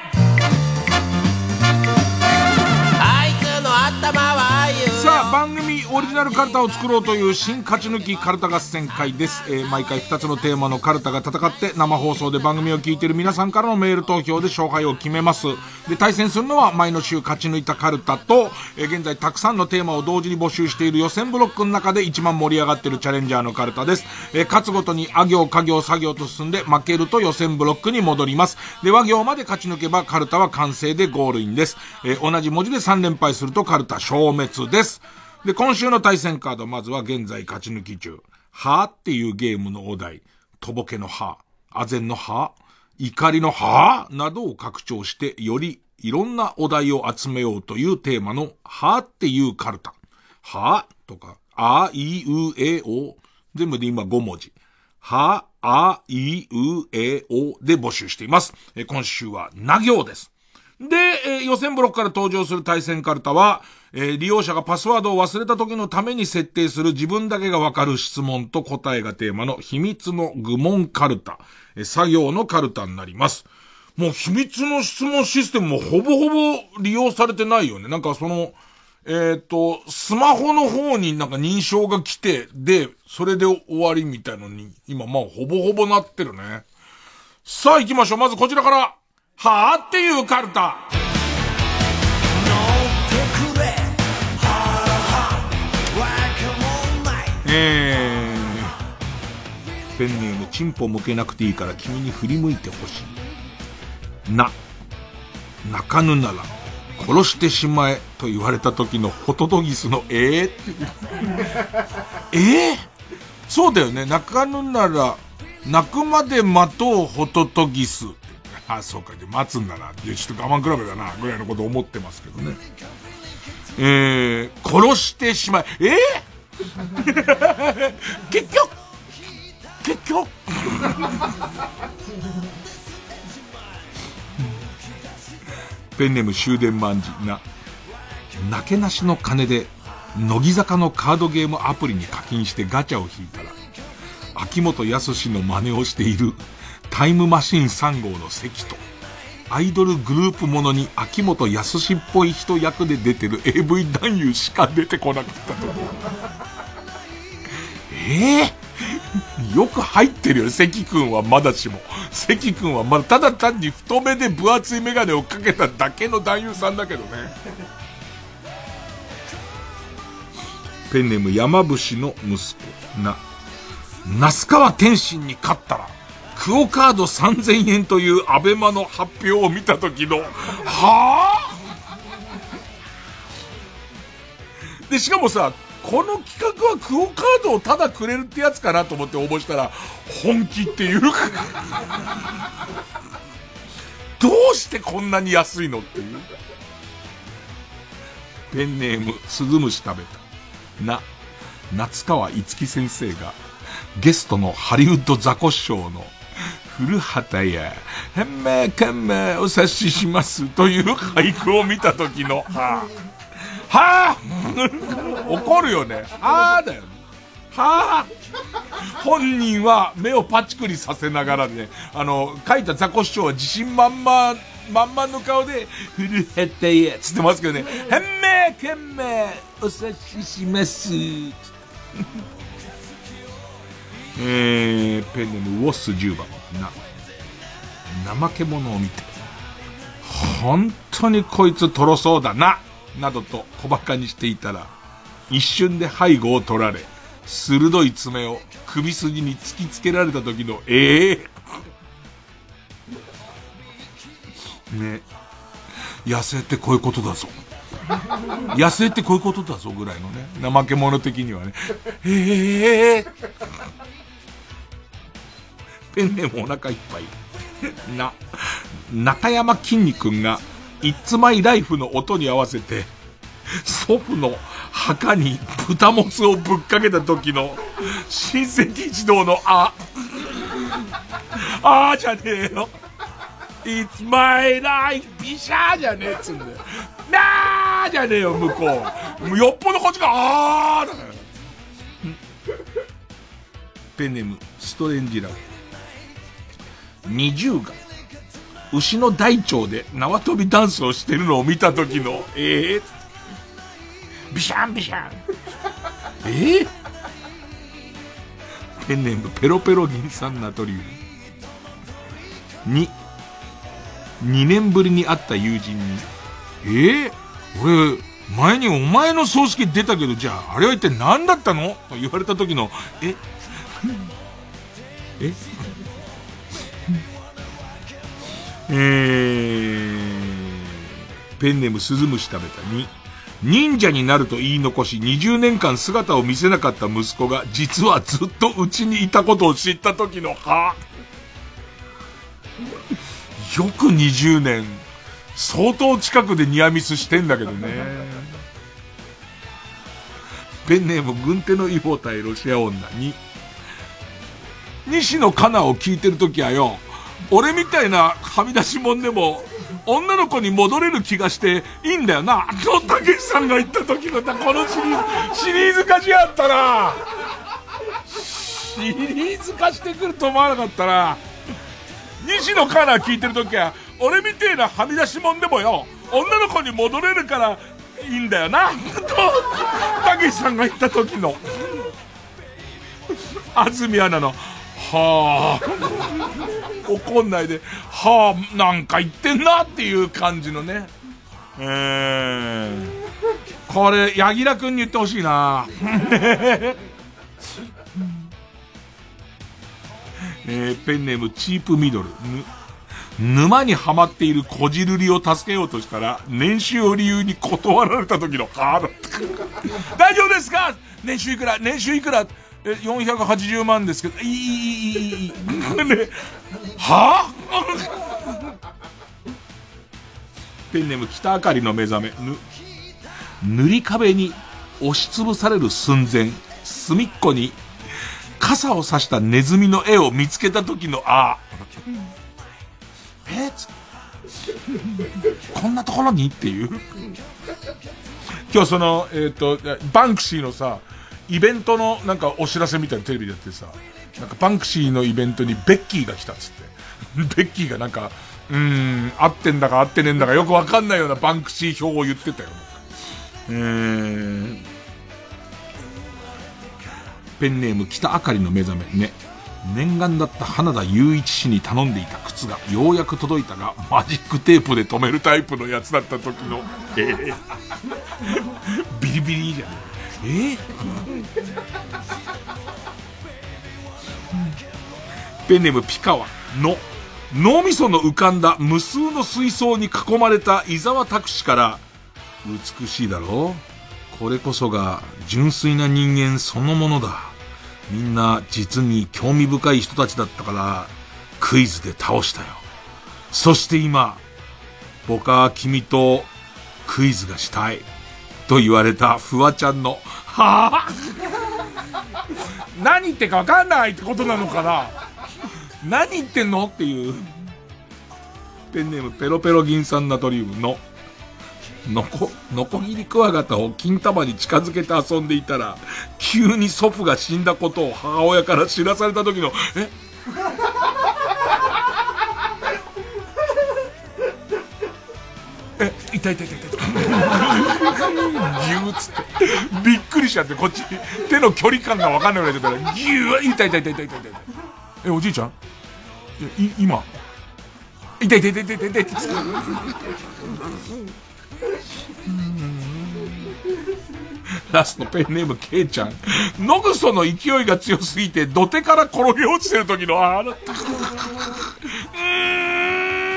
あいつの頭はああいう番組オリジナルカルタを作ろうという新勝ち抜きカルタ合戦会です、えー毎回2つのテーマのカルタが戦って生放送で番組を聞いている皆さんからのメール投票で勝敗を決めます。で対戦するのは前の週勝ち抜いたカルタと、えー現在たくさんのテーマを同時に募集している予選ブロックの中で一番盛り上がっているチャレンジャーのカルタです、えー勝つごとにあ行家行作業と進んで負けると予選ブロックに戻ります。で和行まで勝ち抜けばカルタは完成でゴールインです、え同じ文字で3連敗するとカルタ消滅です。で、今週の対戦カード、まずは現在勝ち抜き中。はっていうゲームのお題、とぼけのは、あぜんのは、怒りのはなどを拡張して、よりいろんなお題を集めようというテーマの、はっていうカルタ。はとか、あ、い、う、え、お。全部で今5文字。は、あ、い、う、え、おで募集しています。今週は、な行です。で、予選ブロックから登場する対戦カルタは、えー利用者がパスワードを忘れた時のために設定する自分だけがわかる質問と答えがテーマの秘密の愚問カルタ、えー作業のカルタになります。もう秘密の質問システムもほぼほぼ利用されてないよね。なんかその、えっ、と、スマホの方になんか認証が来て、で、それで終わりみたいのに、今まあほぼほぼなってるね。さあ行きましょう。まずこちらから、はぁっていうカルタ。えー、ペンネームチンポ向けなくていいから君に振り向いてほしい。な、泣かぬなら、殺してしまえと言われた時のホトトギスのえーって。えー、そうだよね。泣かぬなら、泣くまで待とうホトトギス。あ、そうか。で、待つんだな。いや、ちょっと我慢比べだな。ぐらいのこと思ってますけどね。えー、殺してしまえ。えー？結局、結局。ペンネーム終電万事な、なけなしの金で、乃木坂のカードゲームアプリに課金してガチャを引いたら、秋元康の真似をしているタイムマシーン3号の関と、アイドルグループものに秋元康っぽい人役で出てる AV 男優しか出てこなかったと。ええー、よく入ってるよ、関君はまだしも。関君はまだ、ただ単に太めで分厚いメガネをかけただけの男優さんだけどね。ペンネーム山伏の息子。な、那須川天心に勝ったら、クオカード3000円というアベマの発表を見た時の、はぁ？で、しかもさ、この企画はクオカードをただくれるってやつかなと思って応募したら、本気っていう。どうしてこんなに安いのっていう。ペンネーム、スズムシ食べた。な、夏川いつき先生が、ゲストのハリウッドザコシショウの、古畑や、変名懸命お察ししますという俳句を見た時の、はあ、はあ 怒るよね。はあだよね。はあ本人は目をパチクリさせながらね、あの、書いたザコシショウは自信満々、満々の顔で、古畑や、つってますけどね、変名懸命お察しします。えー、ペンネームウォッス10番。な、怠け者を見て、本当にこいつとろそうだな、などと小馬鹿にしていたら、一瞬で背後を取られ、鋭い爪を首筋に突きつけられた時の、ええー、ね。野生ってこういうことだぞ。野生ってこういうことだぞぐらいのね。怠け者的にはね。ええー、ペンネームお腹いっぱい。な、中山きんに君が、イッツマイライフの音に合わせて、祖父の墓に豚もつをぶっかけた時の、親戚一同のあ、あーじゃねえよ。It's my life! ビシャーじゃねえっつうんだよ。なーじゃねえよ、向こう。よっぽどこっちが、あーだから。ペンネーム、ストレンジラブ。二重が、牛の大腸で縄跳びダンスをしてるのを見た時の、ええー、ビシャンビシャン。ええー、ペンネームペロペロリン酸ナトリウム。2、2年ぶりに会った友人に、ええー、俺、前にお前の葬式出たけど、じゃあ、あれは一体何だったの？と言われた時の、え？え？えー、ペンネームスズムシ食べた2。忍者になると言い残し20年間姿を見せなかった息子が実はずっとうちにいたことを知った時のはよく20年相当近くでニアミスしてんだけどね。ペンネーム軍手の違法対ロシア女に西野カナを聞いてる時はよ俺みたいなはみ出しもんでも、女の子に戻れる気がしていいんだよな。と、たけしさんが言った時の、このシリーズ、シリーズ化しやったな。シリーズ化してくると思わなかったな。西野カナ聞いてる時は、俺みたいなはみ出しもんでもよ、女の子に戻れるからいいんだよな。と、たけしさんが言った時の、安住アナの、はあ、怒んないで、はあ、なんか言ってんなっていう感じのね。えー、これ、柳楽くんに言ってほしいな。えー、ペンネームチープミドル。沼にはまっているこじるりを助けようとしたら、年収を理由に断られた時のカード。大丈夫ですか？年収いくら？年収いくら？え、480万ですけど、いい、いい、いい、いい。はぁペンネーム北あかりの目覚め、ぬ、塗り壁に押しつぶされる寸前、隅っこに、傘を差したネズミの絵を見つけた時のあえ？つこんなところに？っていう。今日その、えっ、ー、と、バンクシーのさ、イベントのなんかお知らせみたいなテレビでやってさ、なんかバンクシーのイベントにベッキーが来たっつって。ベッキーがなんか、うーん、合ってんだか合ってねえんだかよくわかんないようなバンクシー表を言ってたよ。うーん。ペンネーム北あかりの目覚めね。念願だった花田雄一氏に頼んでいた靴がようやく届いたが、マジックテープで留めるタイプのやつだった時の、えー、ビリビリじゃん。えー、ペンネームピカワの、脳みその浮かんだ無数の水槽に囲まれた伊沢拓司から、美しいだろう？これこそが純粋な人間そのものだ。みんな実に興味深い人たちだったから、クイズで倒したよ。そして今、僕は君とクイズがしたい。と言われたフワちゃんの、はぁ。何言ってかわかんないってことなのかな。何言ってんのっていう。ペンネームペロペロ銀酸ナトリウムの。のこ、のこぎりクワガタを金玉に近づけて遊んでいたら、急に祖父が死んだことを母親から知らされた時の、え？痛い痛い痛い痛い。ぎゅーっつって。びっくりしちゃって、こっち、手の距離感がわかんないぐらい出たら、ぎゅー痛い痛い痛い痛い痛い痛い。え、おじいちゃん？い、今痛い痛い痛い痛い痛い痛い。ラストペンネームケイちゃん。ノグソの勢いが強すぎて土手から転げ落ちてる時のあの、うーん、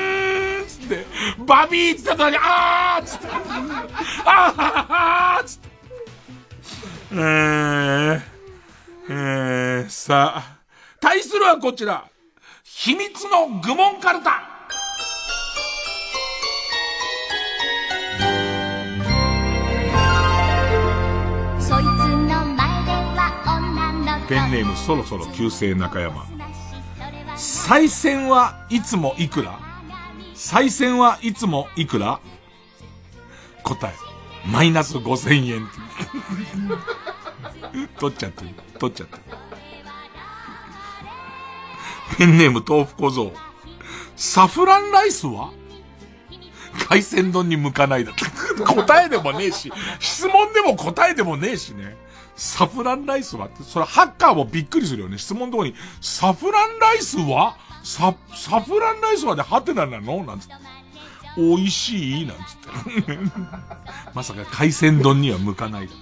バビーって言った時に、あーつって、あーつって。えー、えー、さあ、対するはこちら。秘密の愚問カルタ。ペンネームそろそろ旧姓中山。再選はいつもいくら？再選はいつもいくら？答え、マイナス5000円。取っちゃって取っちゃって。ペンネーム豆腐小僧。サフランライスは？海鮮丼に向かないだ。答えでもねえし、質問でも答えでもねえしね。サフランライスは、それハッカーもびっくりするよね。質問のとこに、サフランライスは？サ、サフランライスはでハテナなの？なんつって。美味しい？なんつって。まさか海鮮丼には向かないだ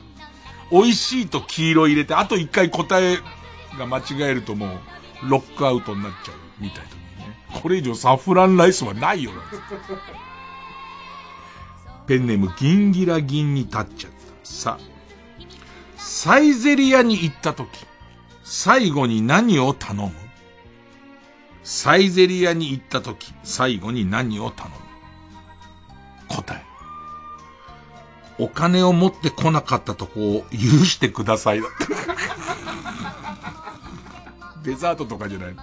ろ美味しいと黄色入れて、あと一回答えが間違えるともう、ロックアウトになっちゃうみたいなね。これ以上サフランライスはないよなんつって。ペンネームギンギラギンに立っちゃった。さあ、サイゼリヤに行った時、最後に何を頼む？サイゼリヤに行った時、最後に何を頼む？答え。お金を持ってこなかったとこを許してください。デザートとかじゃない。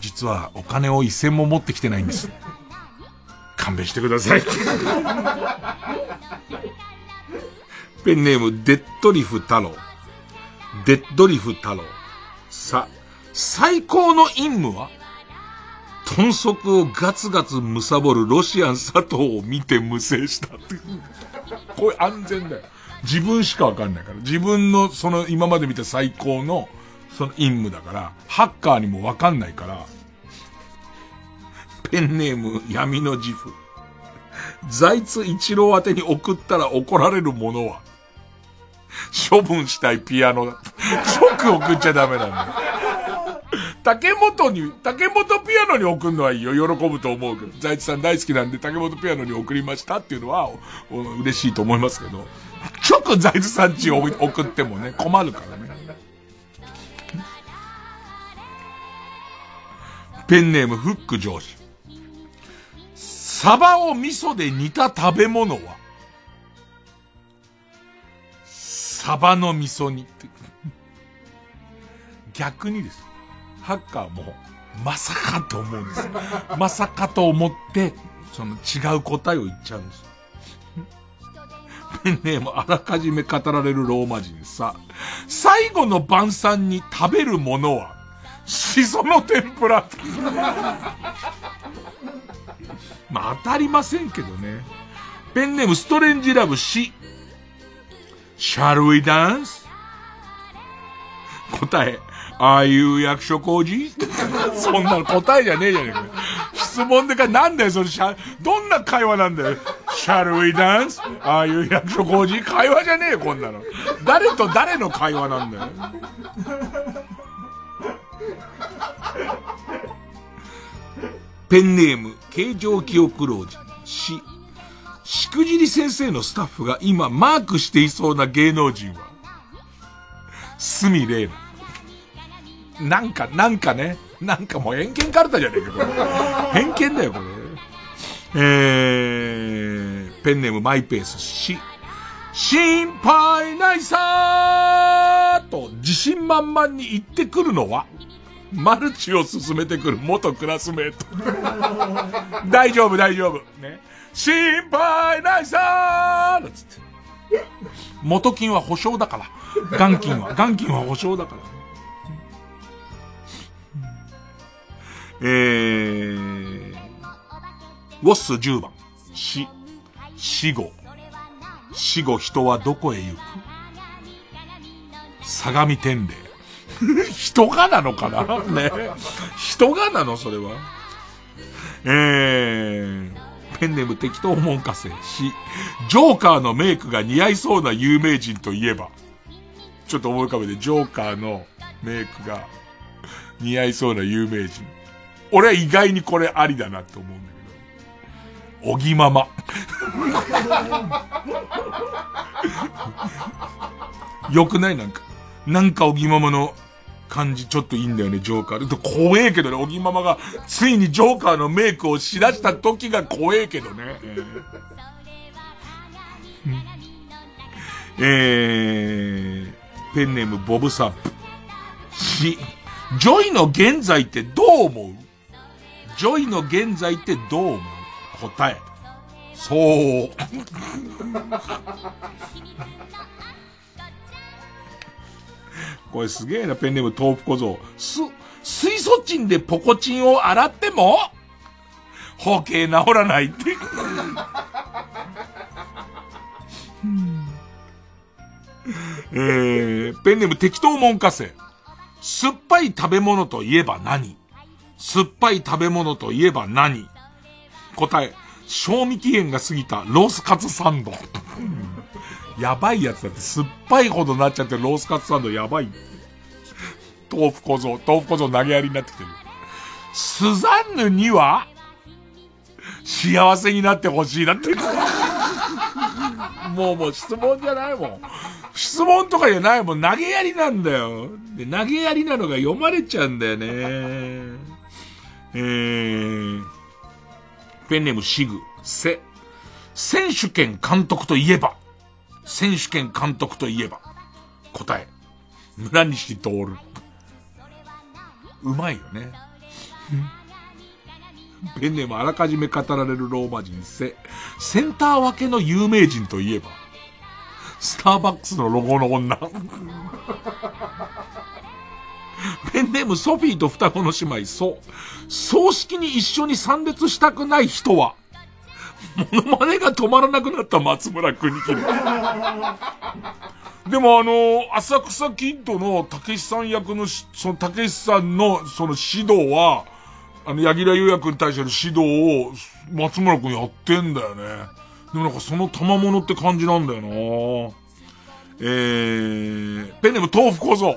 実はお金を一銭も持ってきてないんです。勘弁してください。ペンネーム、デッドリフ太郎。デッドリフ太郎。さ、最高の任務は？豚足をガツガツ貪るロシアン佐藤を見て無制したって。これ安全だよ。自分しかわかんないから。自分のその今まで見た最高のその任務だから、ハッカーにもわかんないから、ペンネーム闇の自負。財津一郎宛に送ったら怒られるものは処分したいピアノだ。直送っちゃダメなんだ。竹本に、竹本ピアノに送るのはいいよ。喜ぶと思うけど。財津さん大好きなんで竹本ピアノに送りましたっていうのは、嬉しいと思いますけど。直財津さんちを送ってもね、困るからね。ペンネームフック上司。サバを味噌で煮た食べ物はサバの味噌煮って。逆にです。ハッカーも、まさかと思うんです。まさかと思って、その違う答えを言っちゃうんです。ペンネームあらかじめ語られるローマ人さ、最後の晩餐に食べるものは、しその天ぷら。まあ当たりませんけどね。ペンネームストレンジラブし、Shall we dance? 答え、ああいう役所工事 そんなの答えじゃねえじゃねえか。質問でか、なんだよ、それ、どんな会話なんだよ。Shall we dance? ああいう役所工事会話じゃねえよ、こんなの。誰と誰の会話なんだよ。ペンネーム、形状記憶老人、し、しくじり先生のスタッフが今マークしていそうな芸能人は、すみれいな。なんか、なんかね、なんかもう偏見カルタじゃねえか、これ。偏見だよ、これ。えー、ペンネームマイペースし、心配ないさーと自信満々に言ってくるのは、マルチを進めてくる元クラスメート。大丈夫、大丈夫。ね。心配ないさーつって。元金は保証だから。元金は、元金は保証だから。えー、ウォッス10番。死、死後。死後人はどこへ行く？相模天霊。人がなのかな？ね。人がなの？それは。えー、ペンネーム適当もんかせし、ジョーカーのメイクが似合いそうな有名人といえば、ちょっと思い浮かべて、ジョーカーのメイクが似合いそうな有名人。俺は意外にこれありだなって思うんだけど。おぎまま。よくない？なんか。なんかおぎままの感じちょっといいんだよね、ジョーカー。怖えけどね、おぎままが、ついにジョーカーのメイクをしだした時が怖えけどね。えー、えー、ペンネームボブサップ。し、ジョイの現在ってどう思う？ジョイの現在ってどう思う？答え。そう。これすげえな、ペンネーム豆腐小僧。す、水素賃でポコチンを洗っても、包茎治らないって。えー、ペンネーム適当もんかせ。酸っぱい食べ物といえば何？酸っぱい食べ物といえば何？答え、賞味期限が過ぎたロースカツサンド。やばいやつだって、酸っぱいほどなっちゃってロースカツサンドやばい。豆腐小僧、豆腐小僧投げやりになってきてる。スザンヌには、幸せになってほしいなって。もうもう質問じゃないもん。質問とかじゃないもん。投げやりなんだよ。で、投げやりなのが読まれちゃうんだよね。えー、ペンネームシグ、セ、選手権監督といえば、選手権監督といえば、答え、村西徹。うまいよね。ペンネームあらかじめ語られるローマ人。セ、センター分けの有名人といえば、スターバックスのロゴの女。ペンネームソフィーと双子の姉妹、そう。葬式に一緒に参列したくない人は、モノマネが止まらなくなった松村邦樹。でもあの、浅草キッドのたけしさん役のそのたけしさんのその指導は、あの、柳楽優弥君に対しての指導を松村君やってんだよね。でもなんかその賜物って感じなんだよなえー、ペンネーム豆腐小僧。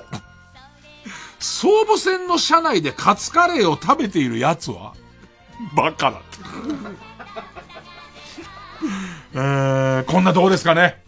総武線の車内でカツカレーを食べている奴は？バカだって。えー、こんなとこですかね。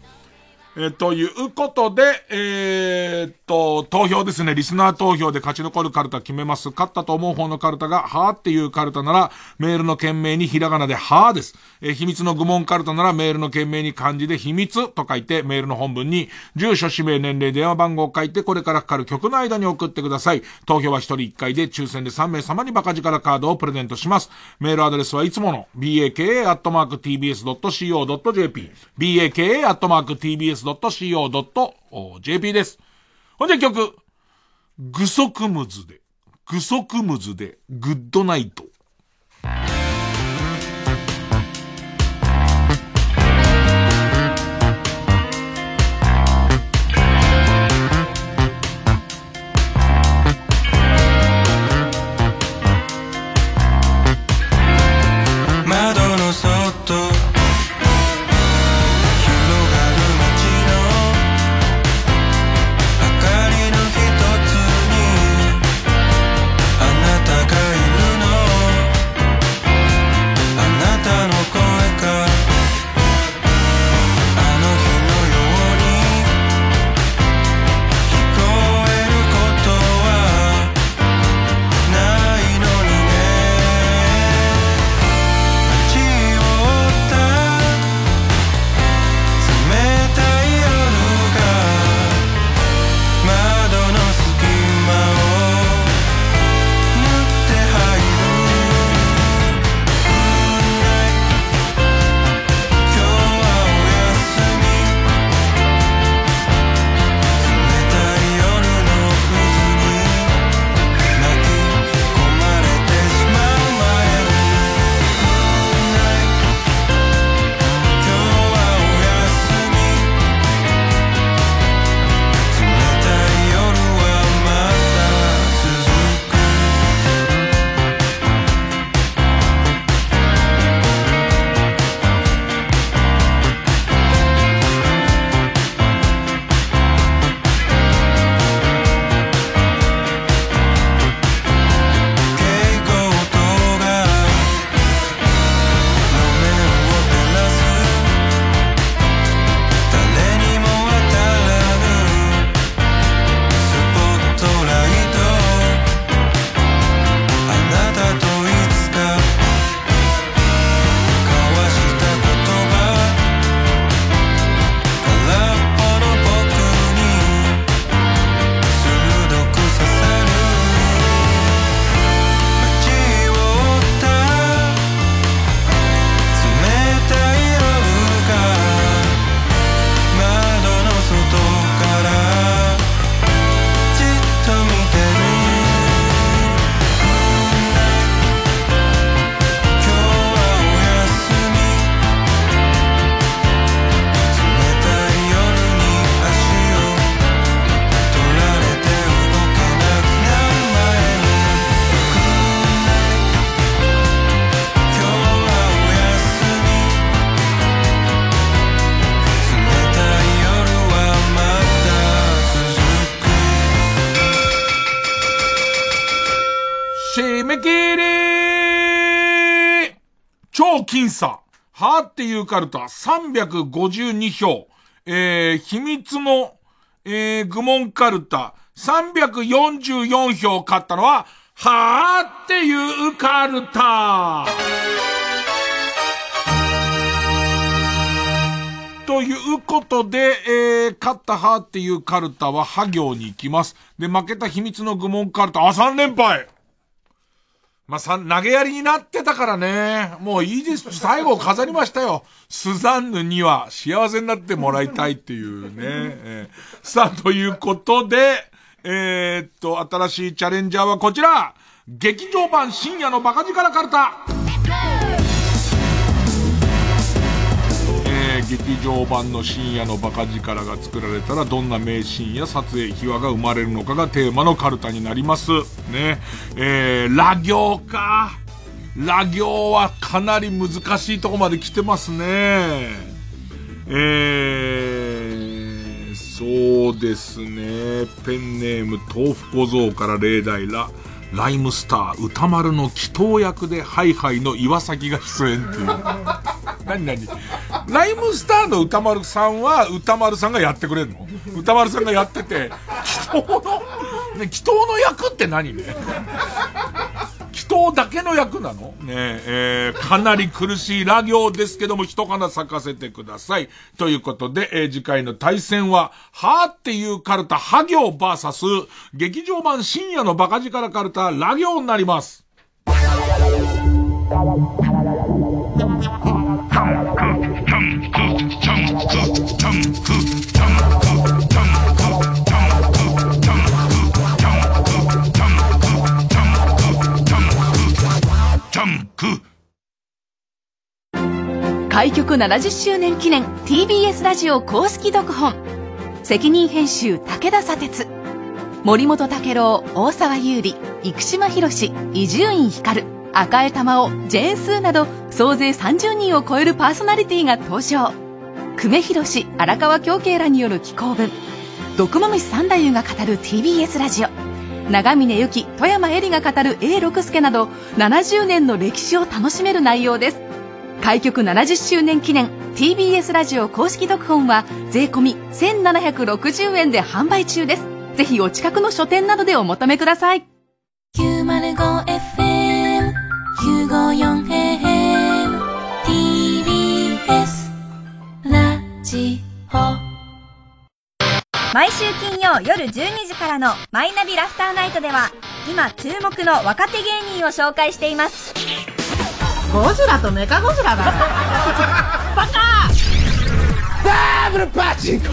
えー、ということで、えー、っと、投票ですね。リスナー投票で勝ち残るカルタ決めます。勝ったと思う方のカルタが、はーっていうカルタなら、メールの件名にひらがなではーです。え、秘密の愚問カルタなら、メールの件名に漢字で秘密と書いて、メールの本文に、住所、氏名、年齢、電話番号を書いて、これからかかる曲の間に送ってください。投票は1人1回で、抽選で3名様にバカ力カードをプレゼントします。メールアドレスはいつもの、baka.tbs.co.jp、baka.tbs.co.jp です。ほんじゃ曲、ぐそくむずで、ぐそくむずで、グッドナイト。はーっていうカルタ、352票。えー、秘密の、えー、愚問カルタ、344票勝ったのは、はーっていうカルタ。ということで、えー、勝ったはーっていうカルタは、は行に行きます。で、負けた秘密の愚問カルタ、あ、3連敗まあ、さ、投げやりになってたからね。もういいです。最後飾りましたよ。スザンヌには幸せになってもらいたいっていうね。えー、さあ、ということで、えー、っと、新しいチャレンジャーはこちら劇場版深夜のバカ力カルタ劇場版の深夜のバカ力が作られたらどんな名シーンや撮影秘話が生まれるのかがテーマのカルタになります。ね。えー、ラ行か。ラ行はかなり難しいとこまで来てますね。えー、そうですね。ペンネーム豆腐小僧から例題ら。ライムスター歌丸の祈祷役でハイハイの岩崎が出演っていう。何何ライムスターの歌丸さんは歌丸さんがやってくれるの？歌丸さんがやってて、祈祷の、ね、祈祷の役って何ね？祈祷だけの役なの？ねえ、えー、かなり苦しいラ行ですけども、一花咲かせてください。ということで、えー、次回の対戦は、はーっていうカルタ、は行バーサス、劇場版深夜のバカ力カルタ、ラ行になります。開局70周年記念 TBS ラジオ公式読本。責任編集武田砂鉄。森本武郎大沢優里生島博伊集院光赤江玉緒ジェーン・スーなど総勢30人を超えるパーソナリティが登場。久米宏荒川京慶らによる紀行文。毒まむし三太夫が語る TBS ラジオ。長峰由紀富山絵里が語る A 六輔など70年の歴史を楽しめる内容です。開局70周年記念 TBS ラジオ公式読本は税込1760円で販売中です。ぜひお近くの書店などでお求めください。905FM954AM TBS ラジオ。毎週金曜夜12時からのマイナビラフターナイトでは今注目の若手芸人を紹介していますゴジラとメカゴジラだ バカ！ダブルパチンコ。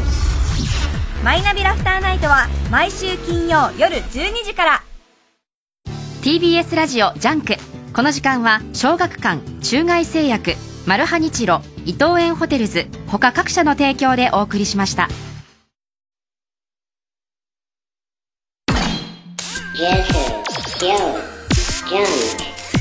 マイナビラフターナイトは毎週金曜夜12時から。TBS ラジオ JUNK。この時間は小学館中外製薬マルハニチロ伊藤園ホテルズ他各社の提供でお送りしました。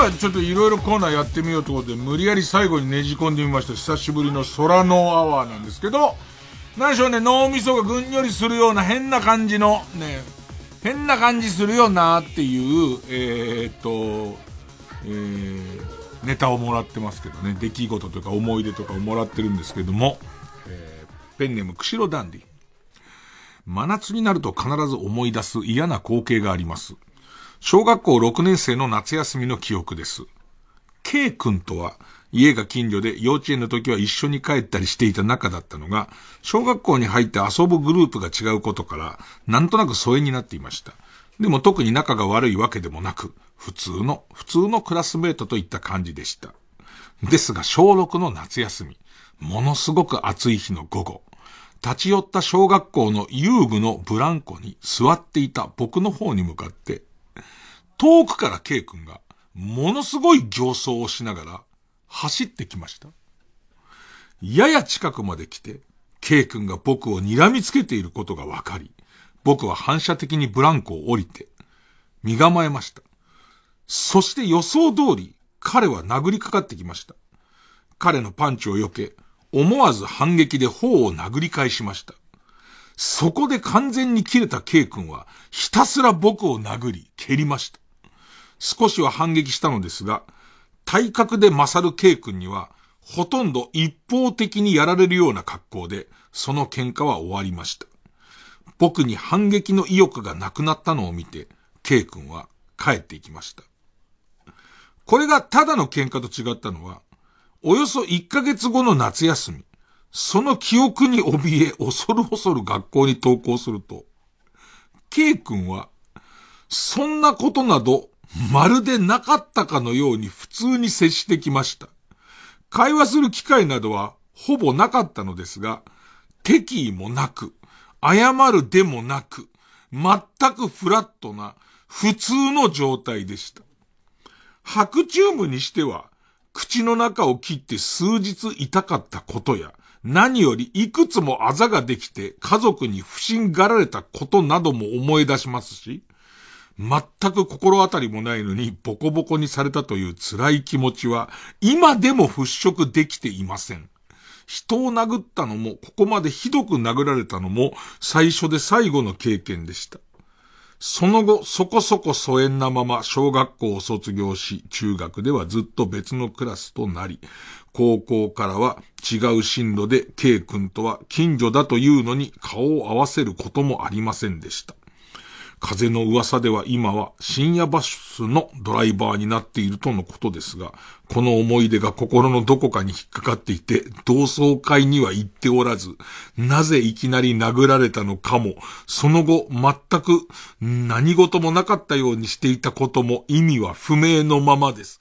はちょっといろいろコーナーやってみようということで、無理やり最後にねじ込んでみました。久しぶりの空のアワーなんですけど、何でしょうね、脳みそがぐんよりするような変な感じの、ね、変な感じするよなっていう、えー、っと、えー、ネタをもらってますけどね、出来事というか思い出とかをもらってるんですけども、えー、ペンネーム、釧路ダンディ。真夏になると必ず思い出す嫌な光景があります。小学校6年生の夏休みの記憶です。K 君とは、家が近所で幼稚園の時は一緒に帰ったりしていた仲だったのが、小学校に入って遊ぶグループが違うことから、なんとなく疎遠になっていました。でも特に仲が悪いわけでもなく、普通の、普通のクラスメートといった感じでした。ですが小6の夏休み、ものすごく暑い日の午後、立ち寄った小学校の遊具のブランコに座っていた僕の方に向かって、遠くから K 君が、ものすごい形相をしながら、走ってきました。やや近くまで来て、K 君が僕を睨みつけていることがわかり、僕は反射的にブランコを降りて、身構えました。そして予想通り、彼は殴りかかってきました。彼のパンチを避け、思わず反撃で頬を殴り返しました。そこで完全に切れた K 君は、ひたすら僕を殴り、蹴りました。少しは反撃したのですが、体格で勝る K 君には、ほとんど一方的にやられるような格好で、その喧嘩は終わりました。僕に反撃の意欲がなくなったのを見て、K 君は帰っていきました。これがただの喧嘩と違ったのは、およそ1ヶ月後の夏休み、その記憶に怯え、恐る恐る学校に登校すると、K 君は、そんなことなどまるでなかったかのように普通に接してきました。会話する機会などはほぼなかったのですが、敵意もなく、謝るでもなく、全くフラットな普通の状態でした。白チュームにしては、口の中を切って数日痛かったことや、何よりいくつもあざができて家族に不審がられたことなども思い出しますし、全く心当たりもないのにボコボコにされたという辛い気持ちは今でも払拭できていません。人を殴ったのも、ここまでひどく殴られたのも最初で最後の経験でした。その後、そこそこ疎遠なまま小学校を卒業し、中学ではずっと別のクラスとなり、高校からは違う進路で K 君とは近所だというのに顔を合わせることもありませんでした。風の噂では今は深夜バスのドライバーになっているとのことですが、この思い出が心のどこかに引っかかっていて、同窓会には行っておらず、なぜいきなり殴られたのかも、その後全く何事もなかったようにしていたことも意味は不明のままです。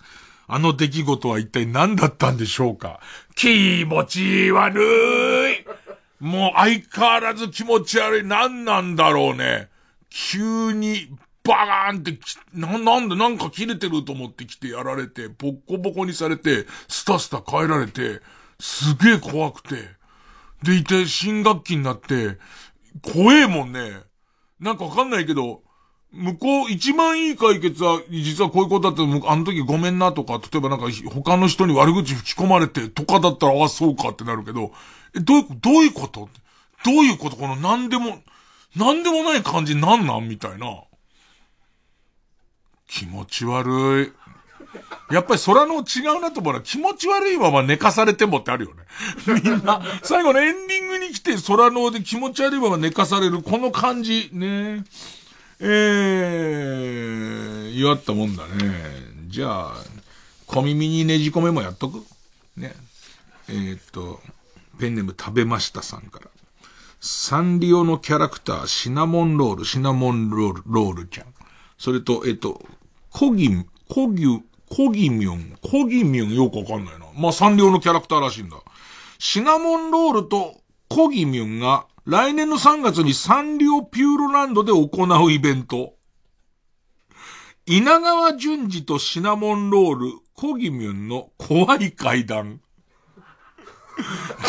あの出来事は一体何だったんでしょうか？気持ち悪いもう相変わらず気持ち悪い。何なんだろうね。急に、バーンってな、なんでなんか切れてると思ってきてやられて、ボッコボコにされて、スタスタ帰られて、すげえ怖くて。でいて、新学期になって、怖えもんね。なんかわかんないけど、向こう一番いい解決は、実はこういうことだったあの時ごめんなとか、例えばなんか他の人に悪口吹き込まれてとかだったら、あ、そうかってなるけど、え、どういう、どういうこと？どういうこと？この何でも、なんでもない感じなんなんみたいな。気持ち悪い。やっぱり空の違うなと思うのは気持ち悪いまま寝かされてもってあるよね。みんな、最後のエンディングに来て空ので気持ち悪いまま寝かされるこの感じ、ね。えー、弱ったもんだね。じゃあ、小耳にねじ込めもやっとくね。えー、っと、ペンネーム食べましたさんから。サンリオのキャラクター、シナモンロール、シナモンロール、ロールちゃん。それと、えっと、コギ、コギュ、コギミョン、コギミョンよくわかんないな。まあ、サンリオのキャラクターらしいんだ。シナモンロールとコギミョンが来年の3月にサンリオピューロランドで行うイベント。稲川淳二とシナモンロール、コギミョンの怖い階段。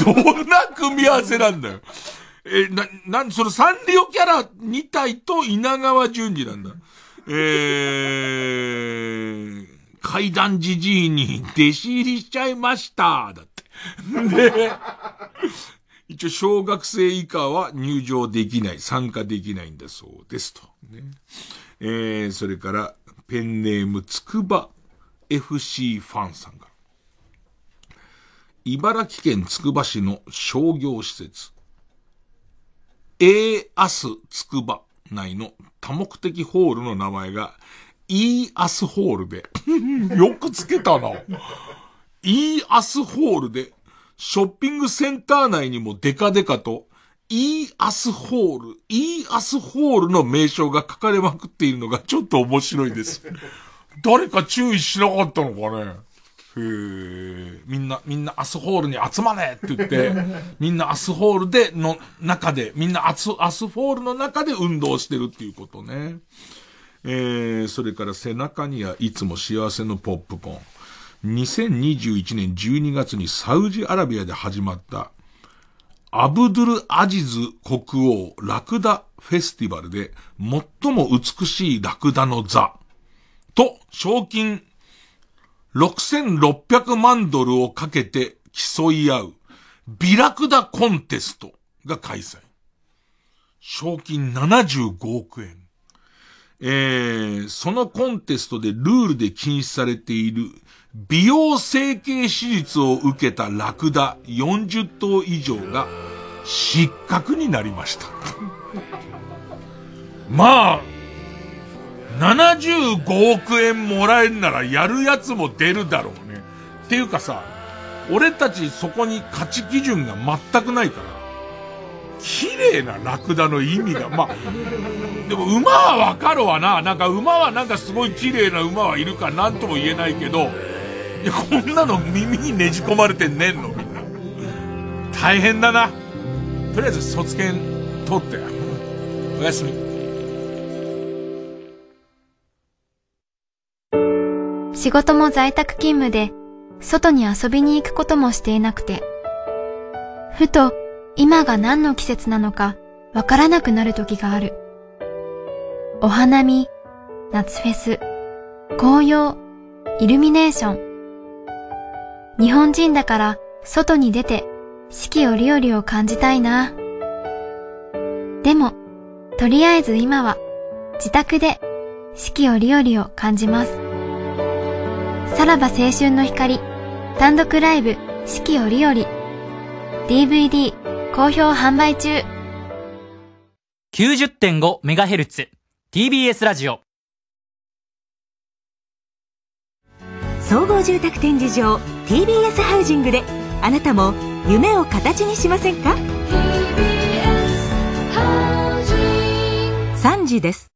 どんな組み合わせなんだよ。え、な、なん、そのサンリオキャラ2体と稲川淳二なんだ。えー、階段じじいに弟子入りしちゃいました。だって。で、一応小学生以下は入場できない、参加できないんだそうですと。ね、えー、それから、ペンネームつくば FC ファンさんが。茨城県つくば市の商業施設、A アスつくば内の多目的ホールの名前が E アスホールでよくつけたな。E アスホールで、ショッピングセンター内にもデカデカと、E アスホール、E アスホールの名称が書かれまくっているのがちょっと面白いです。誰か注意しなかったのかね、みんな、みんなアスホールに集まれって言って、みんなアスホールで、の中で、みんなアス、アスホールの中で運動してるっていうことね。えー、それから背中にはいつも幸せのポップコーン。2021年12月にサウジアラビアで始まった、アブドゥル・アジズ国王ラクダフェスティバルで最も美しいラクダの座と賞金6600万ドルをかけて競い合うビラクダコンテストが開催。賞金75億円。えー、そのコンテストでルールで禁止されている美容整形手術を受けたラクダ40頭以上が失格になりました。まあ、75億円もらえんならやるやつも出るだろうね。っていうかさ、俺たちそこに価値基準が全くないから、綺麗なラクダの意味が、まあ、でも馬はわかるわな。なんか馬はなんかすごい綺麗な馬はいるかなんとも言えないけど、いや、こんなの耳にねじ込まれて寝んのみんな。大変だな。とりあえず卒検取って。おやすみ。仕事も在宅勤務で、外に遊びに行くこともしていなくて、ふと今が何の季節なのかわからなくなる時がある。お花見、夏フェス、紅葉、イルミネーション。日本人だから外に出て四季折々を感じたいな。でも、とりあえず今は自宅で四季折々を感じます。さらば青春の光単独ライブ四季折々。DVD 好評販売中。90.5MHz TBS ラジオ。総合住宅展示場 TBS ハウジングであなたも夢を形にしませんか？3時です